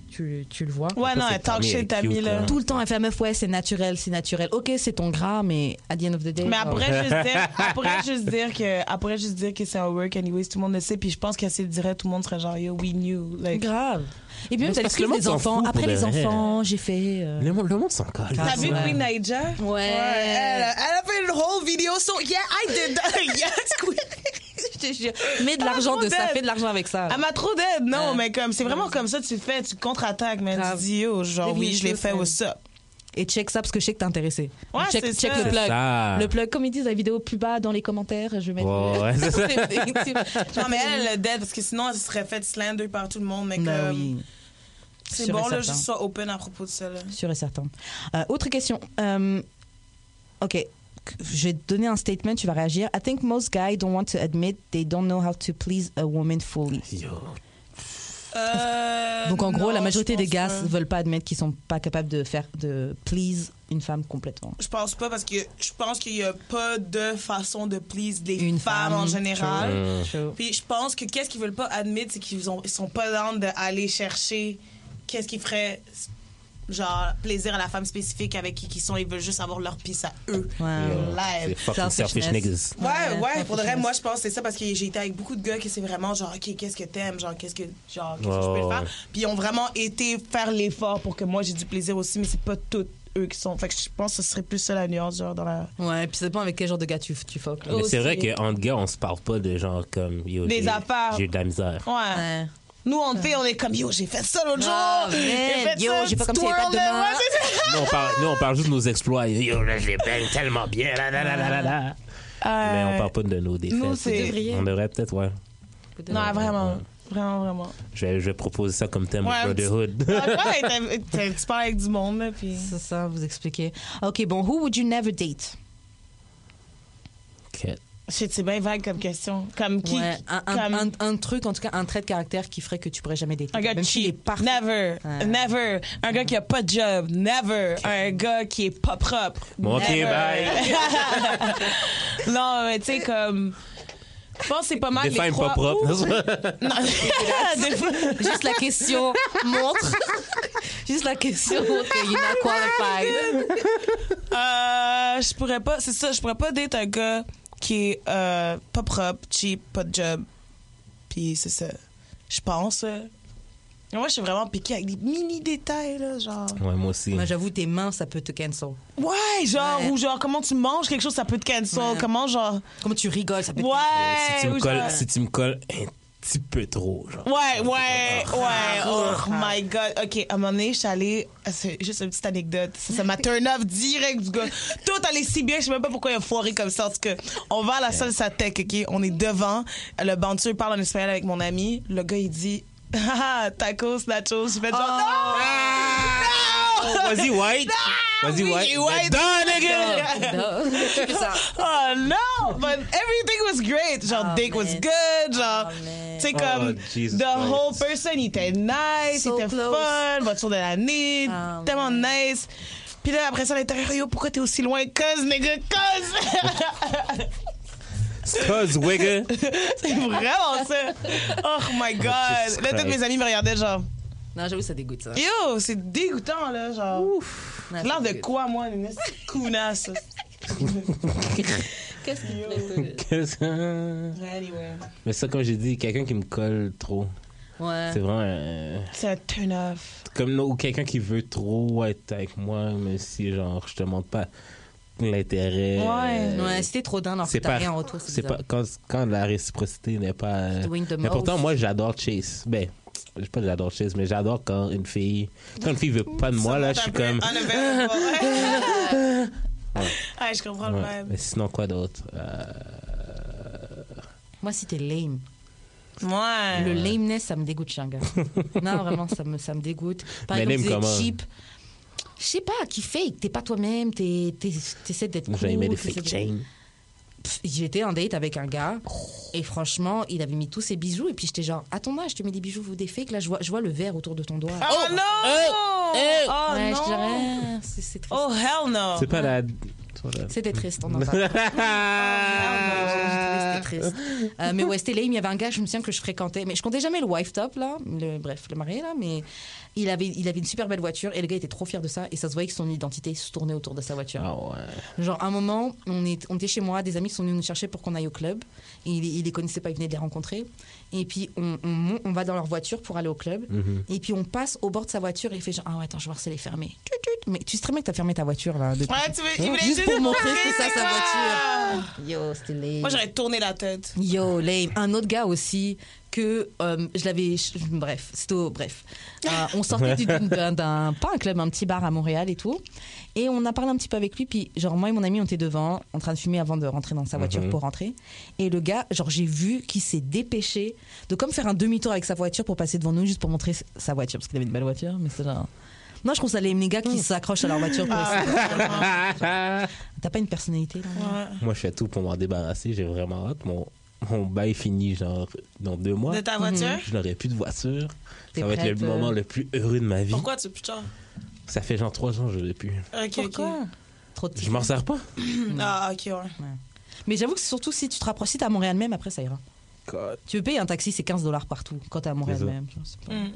tu, tu le vois. Ouais, non, elle talk shit, Tammy, cute, là. Tout le temps, elle fait la meuf, ouais, c'est naturel, c'est naturel. Ok, c'est ton gras, mais at the end of the day. Mais genre- après juste dire, <laughs> après juste dire que, après juste dire que c'est un work, anyways, tout le monde le sait, puis je pense qu'elle se dirait, tout le monde serait genre, yo, we knew. Like, Grave. Et puis même, le l'excuse des enfants. Après les enfants, j'ai fait. euh, Le monde, le monde s'en colle. T'as vu. Queen Naija? Ouais. elle, a- elle a fait une whole vidéo, so yeah, I did that. <laughs> yes, Queen. Je te jure. Mets de Ah, l'argent de ça, fais de l'argent avec ça. Elle m'a trop d'aide, non, Ouais. mais comme, c'est vraiment comme ça, tu fais, tu contre-attaques. Grave. Tu dis, yo, genre, oui, je l'ai fait, what's up? Et check ça parce que je sais que t'es intéressé. Ouais, check c'est check ça. le plug. ça. Le plug, comme ils disent, la vidéo plus bas dans les commentaires. Je vais mettre. Ouais, ouais, c'est ça. <laughs> Non, mais elle, elle le dead, parce que sinon, elle se serait fait slander par tout le monde, mais Ben comme, oui, c'est bon, là, juste sois open à propos de ça, là. sûr et certain. Euh, autre question. Euh, ok. Je vais te donner un statement, tu vas réagir. I think most guys don't want to admit they don't know how to please a woman fully. Yo. Euh, Donc en gros, non, la majorité des gars pas. veulent pas admettre qu'ils sont pas capables de faire de please une femme complètement. Je pense pas parce que je pense qu'il y a pas de façon de please les Une femmes femme, en général. Puis je pense que qu'est-ce qu'ils veulent pas admettre, c'est qu'ils ont, ils sont pas down d'aller chercher qu'est-ce qui ferait genre plaisir à la femme spécifique avec qui ils sont. Ils veulent juste avoir leur pisse à eux. Ouais. C'est Live. fucking selfish niggas. Ouais, Ouais, ouais, ça, faudrait, faut moi je pense que c'est ça parce que j'ai été avec beaucoup de gars que c'est vraiment genre, ok, qu'est-ce que t'aimes, genre, qu'est-ce que, genre, qu'est-ce que je peux Ouais, le faire. Puis ils ont vraiment été faire l'effort pour que moi j'ai du plaisir aussi, mais c'est pas tous eux qui sont. Fait que je pense que ce serait plus ça la nuance, genre, dans la. Ouais, puis ça dépend avec quel genre de gars tu, tu. Mais c'est vrai qu'entre gars, on se parle pas de genre comme yo. Des j'ai- affaires. J'ai eu de la misère. Ouais. Ouais. Nous, on fait, on est comme, yo, j'ai fait ça l'autre Ah, jour. Fait Yo, ça, j'ai pas comme j'avais pas de demain. ça. Nous, on parle, nous, on parle juste de nos exploits. Yo, là, je les baigne tellement bien. Là, là, là, là, là, là. Mais on parle pas de nos défaites. nous, c'est-. On devrait peut-être, ouais. Non, vraiment. Vraiment, vraiment. Je vais, je vais proposer ça comme thème Ouais, Brotherhood. Ouais, <laughs> tu parles avec du monde, là, puis... C'est ça, vous expliquez. Ok, bon, who would you never date? Ok. C'est bien vague comme question. Comme qui? Ouais, un, comme... un- un truc, en tout cas, un trait de caractère qui ferait que tu pourrais jamais dater. Un gars Même est cheap. parfait. Never. Ouais. Never. Un gars qui a pas de job. Never. Un gars qui est pas propre. Bon, ok, bye. <laughs> non, mais tu sais, comme. Je pense que c'est pas mal. Des les femmes pas propres. <laughs> <laughs> Juste la question montre. Juste la question montre que you're not qualified. Euh, je pourrais pas. C'est ça, je pourrais pas date un gars qui est euh, pas propre, cheap, pas de job. Puis c'est ça. Je pense. euh. Moi, je suis vraiment piquée avec des mini détails, là, genre. Ouais, moi aussi. Moi, j'avoue, tes mains, ça peut te cancel. Ouais, genre, Ouais. ou genre, comment tu manges quelque chose, ça peut te cancel. Ouais. Comment, genre. Comment tu rigoles, ça peut te Ouais. si, tu me colles, genre- si tu me colles un petit peu trop, genre. Ouais, ouais, Ah, ouais. Oh my God. OK, à un moment donné, je suis allée... C'est juste une petite anecdote. Ça ça m'a <laughs> turn off direct du gars. Tout allait si bien, je sais même pas pourquoi il a foiré comme ça. En tout cas, on va à la salle Satec, OK? On est devant. Le bouncer parle en espagnol avec mon ami. Le gars, il dit... <laughs> Ah, tacos, nachos. Je fais genre... Oh. Non! Vas-y, white? Vas-y, oui, white? white. Done, nigga. Non. C'est ça. Oh no! But everything was great. Genre, Oh, dick was man. good. Genre, Oh, sais, Oh, comme, Jesus the Christ. whole person, il était nice, So il était close. fun, voiture de l'année, Oh, tellement nice. Puis là, après ça, à l'intérieur, yo, pourquoi t'es aussi loin? Cause, nigga, cause! <laughs> Cause, wigger. <laughs> C'est vraiment ça. Oh my god. Là, tous mes amis me regardaient, genre, Non, j'avoue, ça dégoûte, ça. yo, c'est dégoûtant, là, genre. Non, L'air de quoi, moi, une counasse? Qu'est-ce qui Qu'est-ce que- Anyway. Mais ça, comme j'ai dit, quelqu'un qui me colle trop. Ouais. C'est vraiment. euh, C'est un turn off. comme ou quelqu'un qui veut trop être avec moi, mais si, genre, je te montre pas l'intérêt. Ouais. euh, Ouais, si t'es trop alors que c'est t'as pas, rien en retour, c'est c'est pas quand, quand la réciprocité n'est pas. euh, mais pourtant, moi, j'adore Chase. Ben, je sais pas j'adore Chase, mais j'adore quand une fille. Quand une fille veut pas de moi, là, je suis comme. Unavailable. Ah, <laughs> je comprends le Ouais. même. Mais sinon, quoi d'autre? Euh, Moi, si t'es lame. Ouais. Le lameness, ça me dégoûte, gars. <laughs> non, vraiment, ça me, ça me dégoûte. Par Mais exemple, comment? cheap. Je sais pas, qui fake. T'es pas toi-même, t'es- t'es- t'essaies d'être cool. J'avais mis des t'essaies fake de- chains. J'étais en date avec un gars et franchement, il avait mis tous ses bijoux et puis j'étais genre, à ton âge, tu mets des bijoux ou des fakes. Là, je vois, je vois le verre autour de ton doigt. Oh, non! Oh ouais, je non! dirais, c'est c'est. Oh hell no! C'est pas la. Voilà. C'était triste, on en parle. <laughs> C'était triste. Euh, mais ouais, c'était lame. Il y avait un gars, je me souviens que je fréquentais, mais je comptais jamais le wife top là, le, bref, le marié là, mais il avait, il avait une super belle voiture et le gars était trop fier de ça et ça se voyait que son identité se tournait autour de sa voiture. Ah ouais. Genre, un moment, on, est, on était chez moi, des amis sont venus nous chercher pour qu'on aille au club. Et il, il les connaissait pas, il venait de les rencontrer. Et puis, on, on, va dans leur voiture pour aller au club. Mhm. Et puis, on passe au bord de sa voiture et il fait genre, ah ouais, attends, je vais voir si elle est fermée. Tut, tut. Mais tu sais très bien que t'as fermé ta voiture là. depuis- Ouais, tu veux, il voulait Juste pour montrer que c'est ça sa voiture. Yo, c'était lame. Moi, j'aurais tourné la tête. Yo, lame. Un autre gars aussi que euh, je l'avais. Bref, c'était au- bref. Euh, on sortait du- d'un, d'un- pas un club, un petit bar à Montréal et tout. Et on a parlé un petit peu avec lui. Puis, genre, moi et mon ami, on était devant, en train de fumer avant de rentrer dans sa voiture Mhm. pour rentrer. Et le gars, genre, j'ai vu qu'il s'est dépêché de comme faire un demi-tour avec sa voiture pour passer devant nous, juste pour montrer sa voiture. Parce qu'il avait une belle voiture, mais c'est genre. Non, je trouve ça les les gars qui s'accrochent à leur voiture. Pour Ah, <laughs> T'as pas une personnalité là ouais. Moi, je fais tout pour m'en débarrasser. J'ai vraiment hâte. Mon, mon bail finit, genre, dans deux mois. De ta voiture? Je n'aurai plus de voiture. Ça va être le euh, moment le plus heureux de ma vie. Pourquoi tu putain? Ça fait genre trois ans que je l'ai plus. Ok, Pourquoi Trop de Je m'en sers pas. <clears throat> Ah, ok, ouais. Mais j'avoue que c'est surtout si tu te rapproches, si t'es à Montréal même, après ça ira. Tu veux payer un taxi, c'est 15 dollars partout quand t'es à Montréal même. c'est pas- Mm.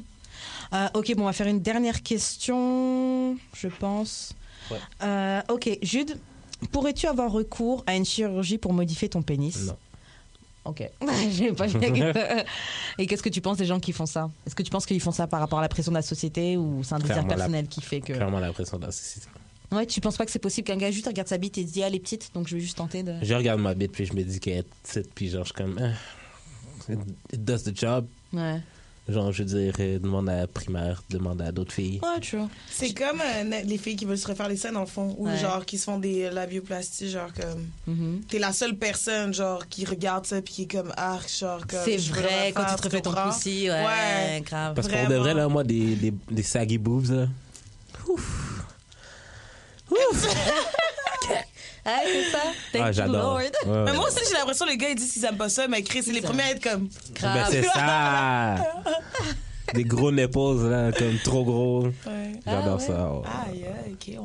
Euh, ok, bon, on va faire une dernière question, je pense. Ouais. Euh, ok, Jude, pourrais-tu avoir recours à une chirurgie pour modifier ton pénis? Non. Ok. <laughs> J'ai pas <laughs> Et qu'est-ce que tu penses des gens qui font ça? Est-ce que tu penses qu'ils font ça par rapport à la pression de la société ou c'est un désir la- personnel qui fait que. Clairement, l'impression de la société. Ouais, tu penses pas que c'est possible qu'un gars juste regarde sa bite et se dit, ah, elle est petite, donc je vais juste tenter de. Je regarde ma bite, puis je me dis qu'elle est petite, puis genre, je suis comme. ah, it does the job. Ouais. Genre, je veux dire, euh, demande à la primaire, demande à d'autres filles. Ouais, tu vois. C'est comme euh, les filles qui veulent se refaire les scènes, dans le fond, ou Ouais. genre qui se font des labioplasties, genre comme. Mhm. T'es la seule personne, genre, qui regarde ça puis qui est comme arc, genre comme. C'est je veux vrai, le quand tu refaire, te refais ton comprends? poussi, ouais, Ouais. grave. Parce qu'on Vraiment. devrait, là, moi, des, des, des saggy boobs, là. Ouf. <laughs> Ah, c'est ça. Thank ah, you, j'adore. Lord. Ouais, Mais moi aussi, j'ai l'impression les gars, ils disent qu'ils aiment pas ça, mais Chris, c'est les Ça. premiers à être comme. Ben, Grave. c'est ça. <laughs> des gros nipples, là, comme trop gros. Ouais. J'adore Ah, ouais. ça. Ah, yeah, ok, ouais,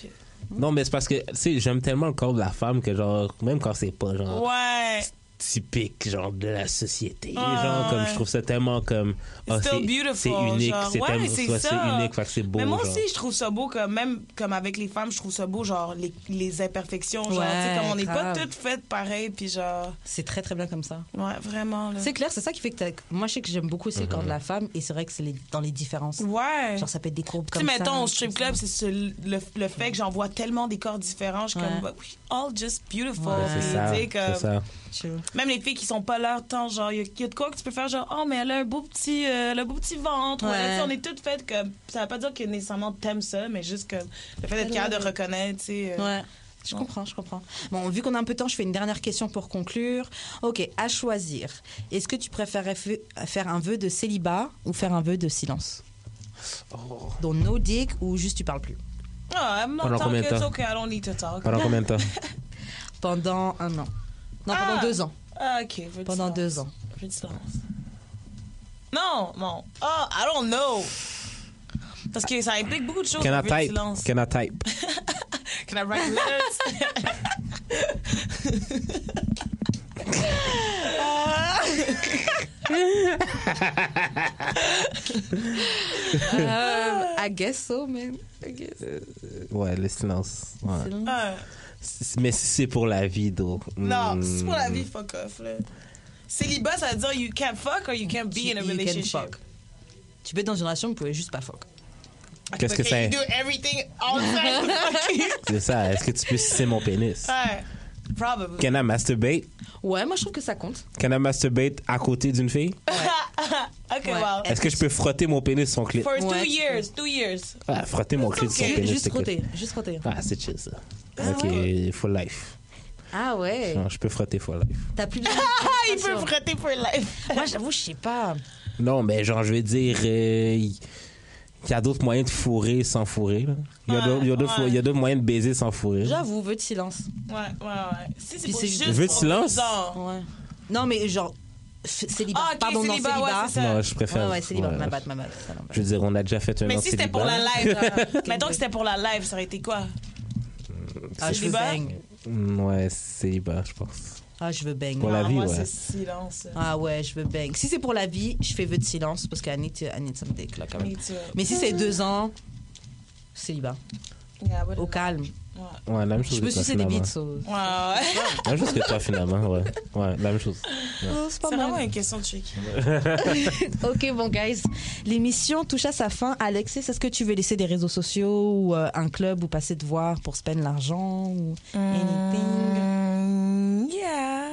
shit. Non, mais c'est parce que, tu sais, j'aime tellement le corps de la femme que, genre, même quand c'est pas, genre, Ouais. Typique, genre, de la société. Ah, genre, comme, je trouve ça tellement comme. still c'est- beautiful, C'est unique. C'est Ouais, tellement- c'est unique, fait que c'est beau. mais moi genre. aussi, je trouve ça beau, comme même comme avec les femmes, je trouve ça beau, genre les, les imperfections, genre, Ouais, tu sais, comme on n'est pas toutes faites pareil, puis genre, C'est très, très bien comme ça. ouais, vraiment. C'est clair, c'est ça qui fait que moi, je sais que j'aime beaucoup aussi le Mhm. corps de la femme et c'est vrai que c'est les- dans les différences. Ouais. Genre, ça peut être des courbes Tu comme sais, ça. mettons, au strip club, c'est ce- le, le fait que j'en vois tellement des corps différents. Je suis Ouais. comme, but we all just beautiful. Ouais, C'est ça. Même les filles qui sont pas leur temps, genre, il y, a- il y a de quoi que tu peux faire, genre, oh, mais elle a un beau petit, euh, elle a un beau petit ventre. ou Ouais. sais, on est toutes faites comme. Ça veut pas dire que nécessairement t'aimes ça, mais juste que le fait d'être capable de reconnaître, tu sais. euh, Ouais. Je comprends, je comprends. Bon, vu qu'on a un peu de temps, je fais une dernière question pour conclure. Ok, à choisir. Est-ce que tu préférerais f- faire un vœu de célibat ou faire un vœu de silence? Oh. Donc no dick ou juste tu parles plus? Ah, I'm not Pendant combien de talking, it's temps? okay, I don't need to talk. Pendant combien de temps? <laughs> Pendant un an. Non, pendant Ah. deux ans. Ah, ok, Pendant deux ans. Non, non. Ah, I don't know. Parce que ça implique beaucoup de choses. Can I type? silence. Can I type? <laughs> Can I write letters? <laughs> Euh, I guess so, man. I guess. Ouais, le silence. Ouais. Silence. Ah, C- Mais si c'est pour la vie, though. non, si c'est pour la vie, fuck off. Là. Célibat, ça veut dire you can't fuck or you can't be in a relationship. fuck. Tu peux être dans une relation, mais vous pouvez juste pas fuck. Qu'est-ce que c'est? You do everything all the <laughs> time. C'est ça. Est-ce que tu peux sucer mon pénis? ouais, probably. Can I masturbate? Ouais, moi je trouve que ça compte. Can I masturbate à côté d'une fille? <laughs> ok, Ouais. wow. Est-ce que je peux frotter mon pénis sur son clit? For two Ouais, tu years, two years. Ah, frotter mon clit sur son pénis. Juste roter, juste roter. Ah, c'est chill, ça. Ah ok, for life. Ah ouais. Non, je peux frotter for life. T'as plus Ah, de <laughs> il peut frotter for life. Moi, j'avoue, je sais pas. Non, mais genre, je veux dire, euh, il y a d'autres moyens de fourrer sans fourrer. là. Il y a Ouais, d'autres- il y a d'autres ouais. il y a d'autres moyens de baiser sans fourrer. J'avoue, vœu de silence. Ouais, ouais, ouais. Si c'est juste Veux de silence? Ouais. Non, mais genre, célibat. Ah, ok, Pardon, non, célibat, célibat. ouais, c'est ça. Non, je préfère. Ouais, ouais, célibat. ouais. Ma. Je veux dire, on a déjà fait un Mais si c'était pour la célibat. live, là, <laughs> mettons que c'était pour la live, ça aurait été quoi? Ah, je veux célibat? Mm, Ouais, célibat, je pense. Ah, je veux bang. Pour la Non, vie, moi, ouais. c'est silence. Ah ouais, je veux bang. Si c'est pour la vie, je fais vœu de silence parce qu'Annie, I need some dick, là, quand même. Me too. Mais si c'est deux ans, célibat. Yeah, Au calme. Ouais, Ouais, la même chose. Je me que toi, suis des finalement. bites, so- ouais. ouais. La même chose que toi, finalement, ouais. Ouais, la même chose. Oh, c'est vraiment une question de tricky. <laughs> Ok, bon, guys. L'émission touche à sa fin. Alexis, est-ce que tu veux laisser des réseaux sociaux ou euh, un club ou passer te voir pour spend l'argent ou anything? Yeah.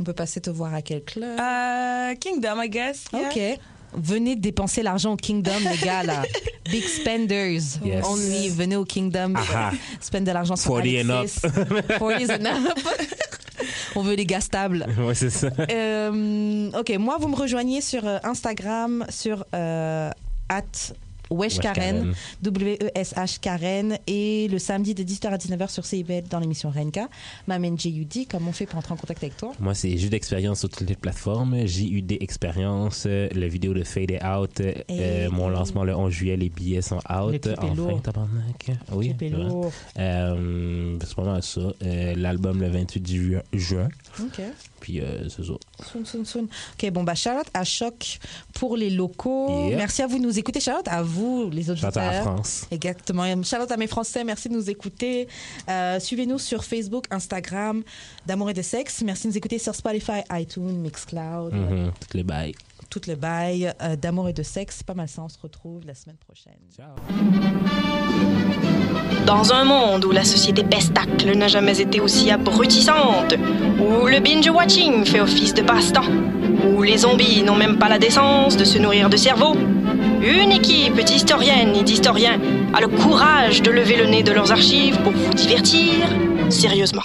On peut passer te voir à quel club? Uh, Kingdom, I guess. Yeah. Ok. Venez dépenser l'argent au Kingdom, les gars, là. <laughs> Big spenders. Yes. Only. Venez au Kingdom. Aha. Spend de l'argent sur 40 and Alexis. 40 and up. <laughs> On veut les gars stables. Ouais, c'est ça. Euh, ok, moi, vous me rejoignez sur euh, Instagram, sur euh, at Wesh Karen, W-E-S-H Karen, et le samedi de 10h à 19h sur CIBL dans l'émission Renka. M'amène JUD, comment on fait pour entrer en contact avec toi Moi, c'est Jus d'expérience sur toutes les plateformes. JUD Expérience, le vidéo de Fade Out. euh, Et- mon lancement le 11 juillet, les billets sont out. Le clip est enfin, lourd. tabarnak. Oui. Euh, c'est pas mal ça. Euh, L'album le 28 ju- juin. Ok. Puis euh, c'est ça. Soon, soon, soon. Ok, bon, bah, Charlotte à Choc pour les locaux. Yep. Merci à vous de nous écouter. Charlotte à vous, les auditeurs. J'attends à France. Exactement. Charlotte à mes Français, merci de nous écouter. Euh, Suivez-nous sur Facebook, Instagram, d'amour et de sexe. Merci de nous écouter sur Spotify, iTunes, Mixcloud. Mhm, Toutes les bails. Tout le bail euh, d'amour et de sexe. C'est pas mal ça. On se retrouve la semaine prochaine. Dans un monde où la société pestacle n'a jamais été aussi abrutissante, où le binge-watching fait office de passe-temps, où les zombies n'ont même pas la décence de se nourrir de cerveau, une équipe d'historiennes et d'historiens a le courage de lever le nez de leurs archives pour vous divertir sérieusement.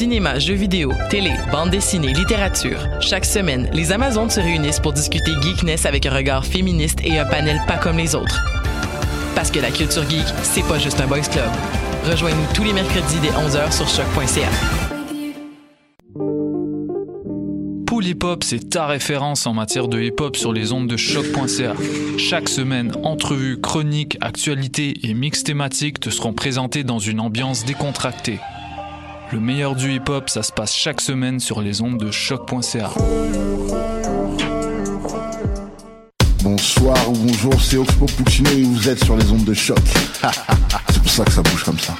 Cinéma, jeux vidéo, télé, bande dessinée, littérature. Chaque semaine, les Amazones se réunissent pour discuter geekness avec un regard féministe et un panel pas comme les autres. Parce que la culture geek, c'est pas juste un boys club. Rejoignez-nous tous les mercredis dès 11h sur choc.ca. Pool Hip Hop, c'est ta référence en matière de hip hop sur les ondes de choc.ca. Chaque semaine, entrevues, chroniques, actualités et mix thématiques te seront présentés dans une ambiance décontractée. Le meilleur du hip hop, ça se passe chaque semaine sur les ondes de choc.ca. Bonsoir ou bonjour, c'est Oxpo Puccino et vous êtes sur les ondes de choc. <laughs> c'est pour ça que ça bouge comme ça.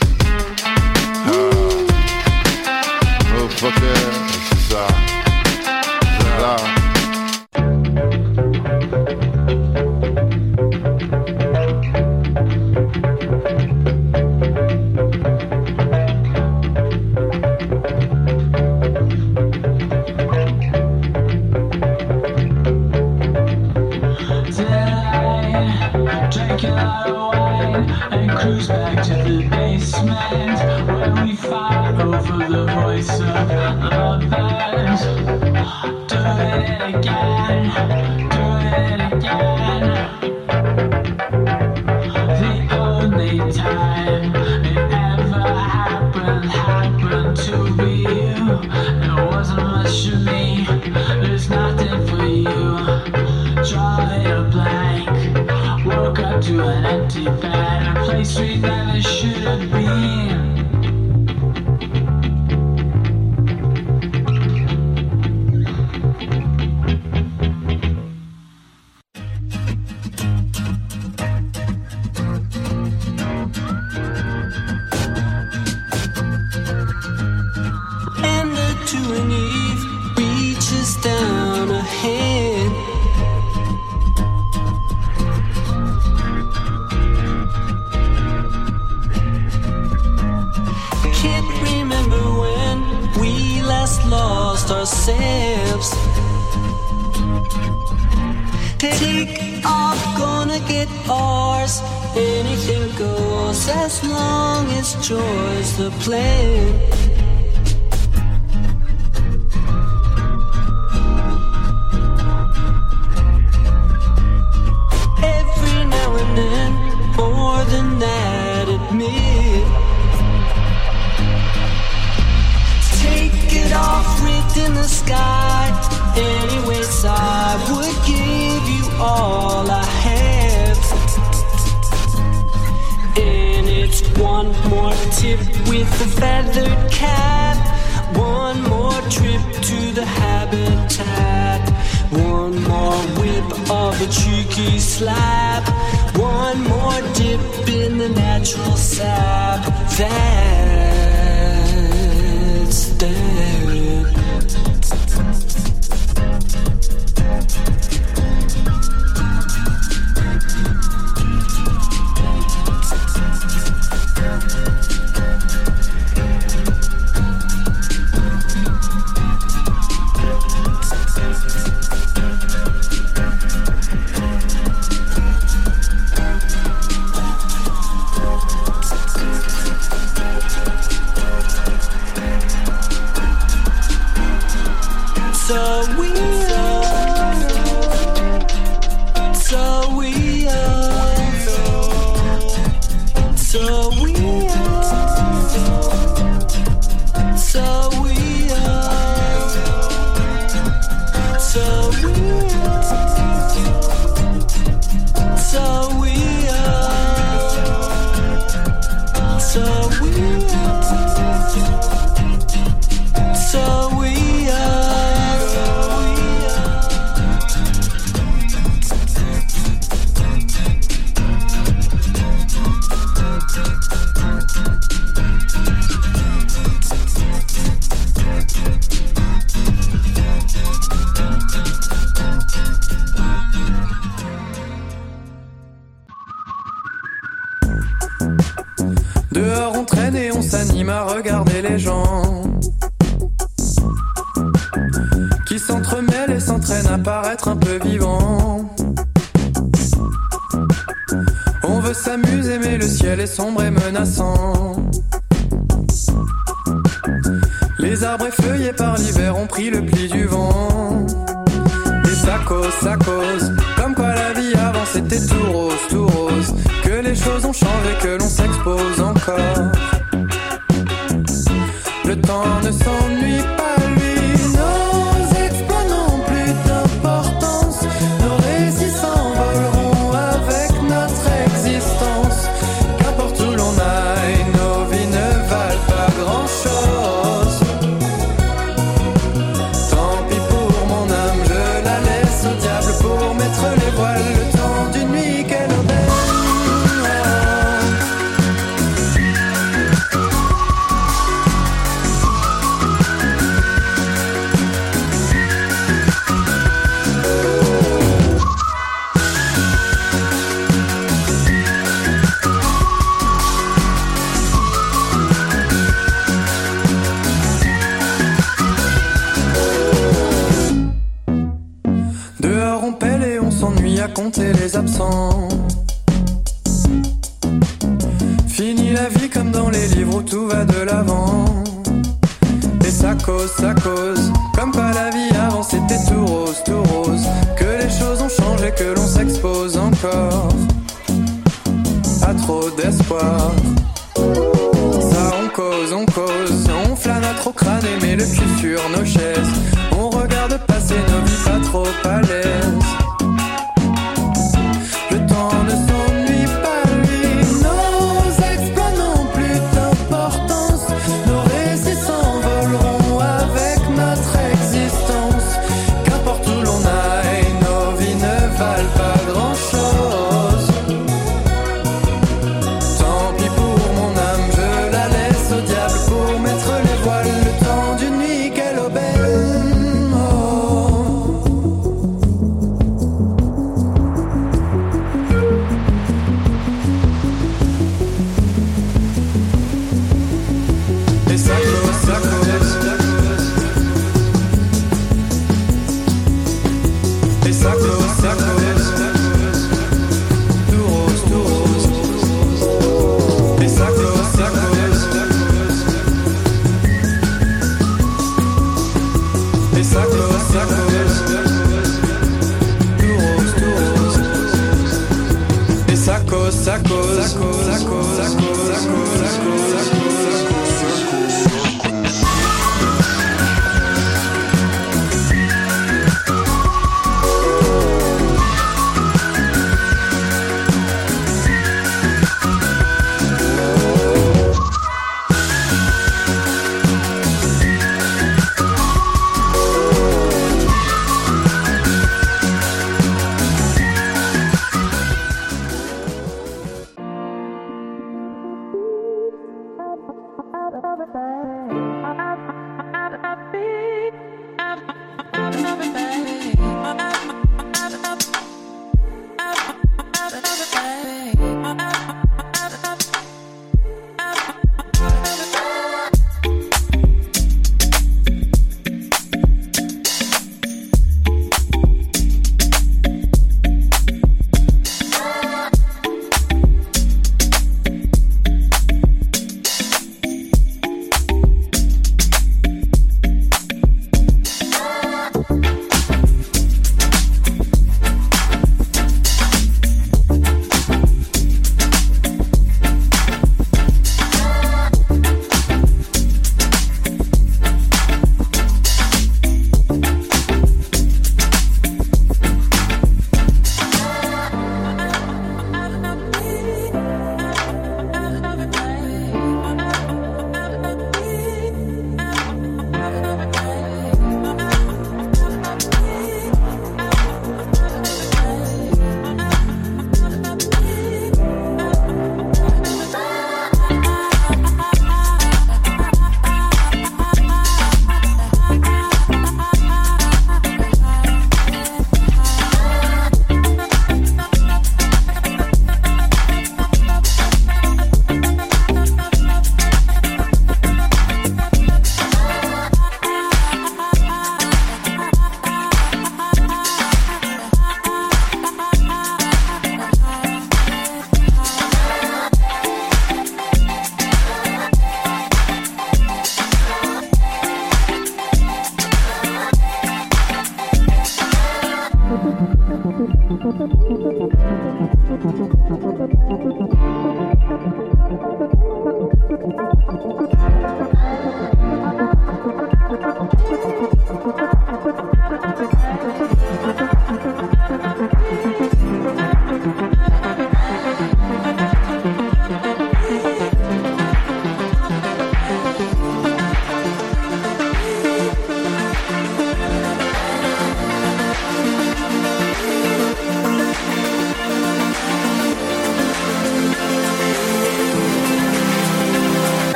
Oh fucker, c'est ça. C'est she slap. One more dip in the natural sap. That's that.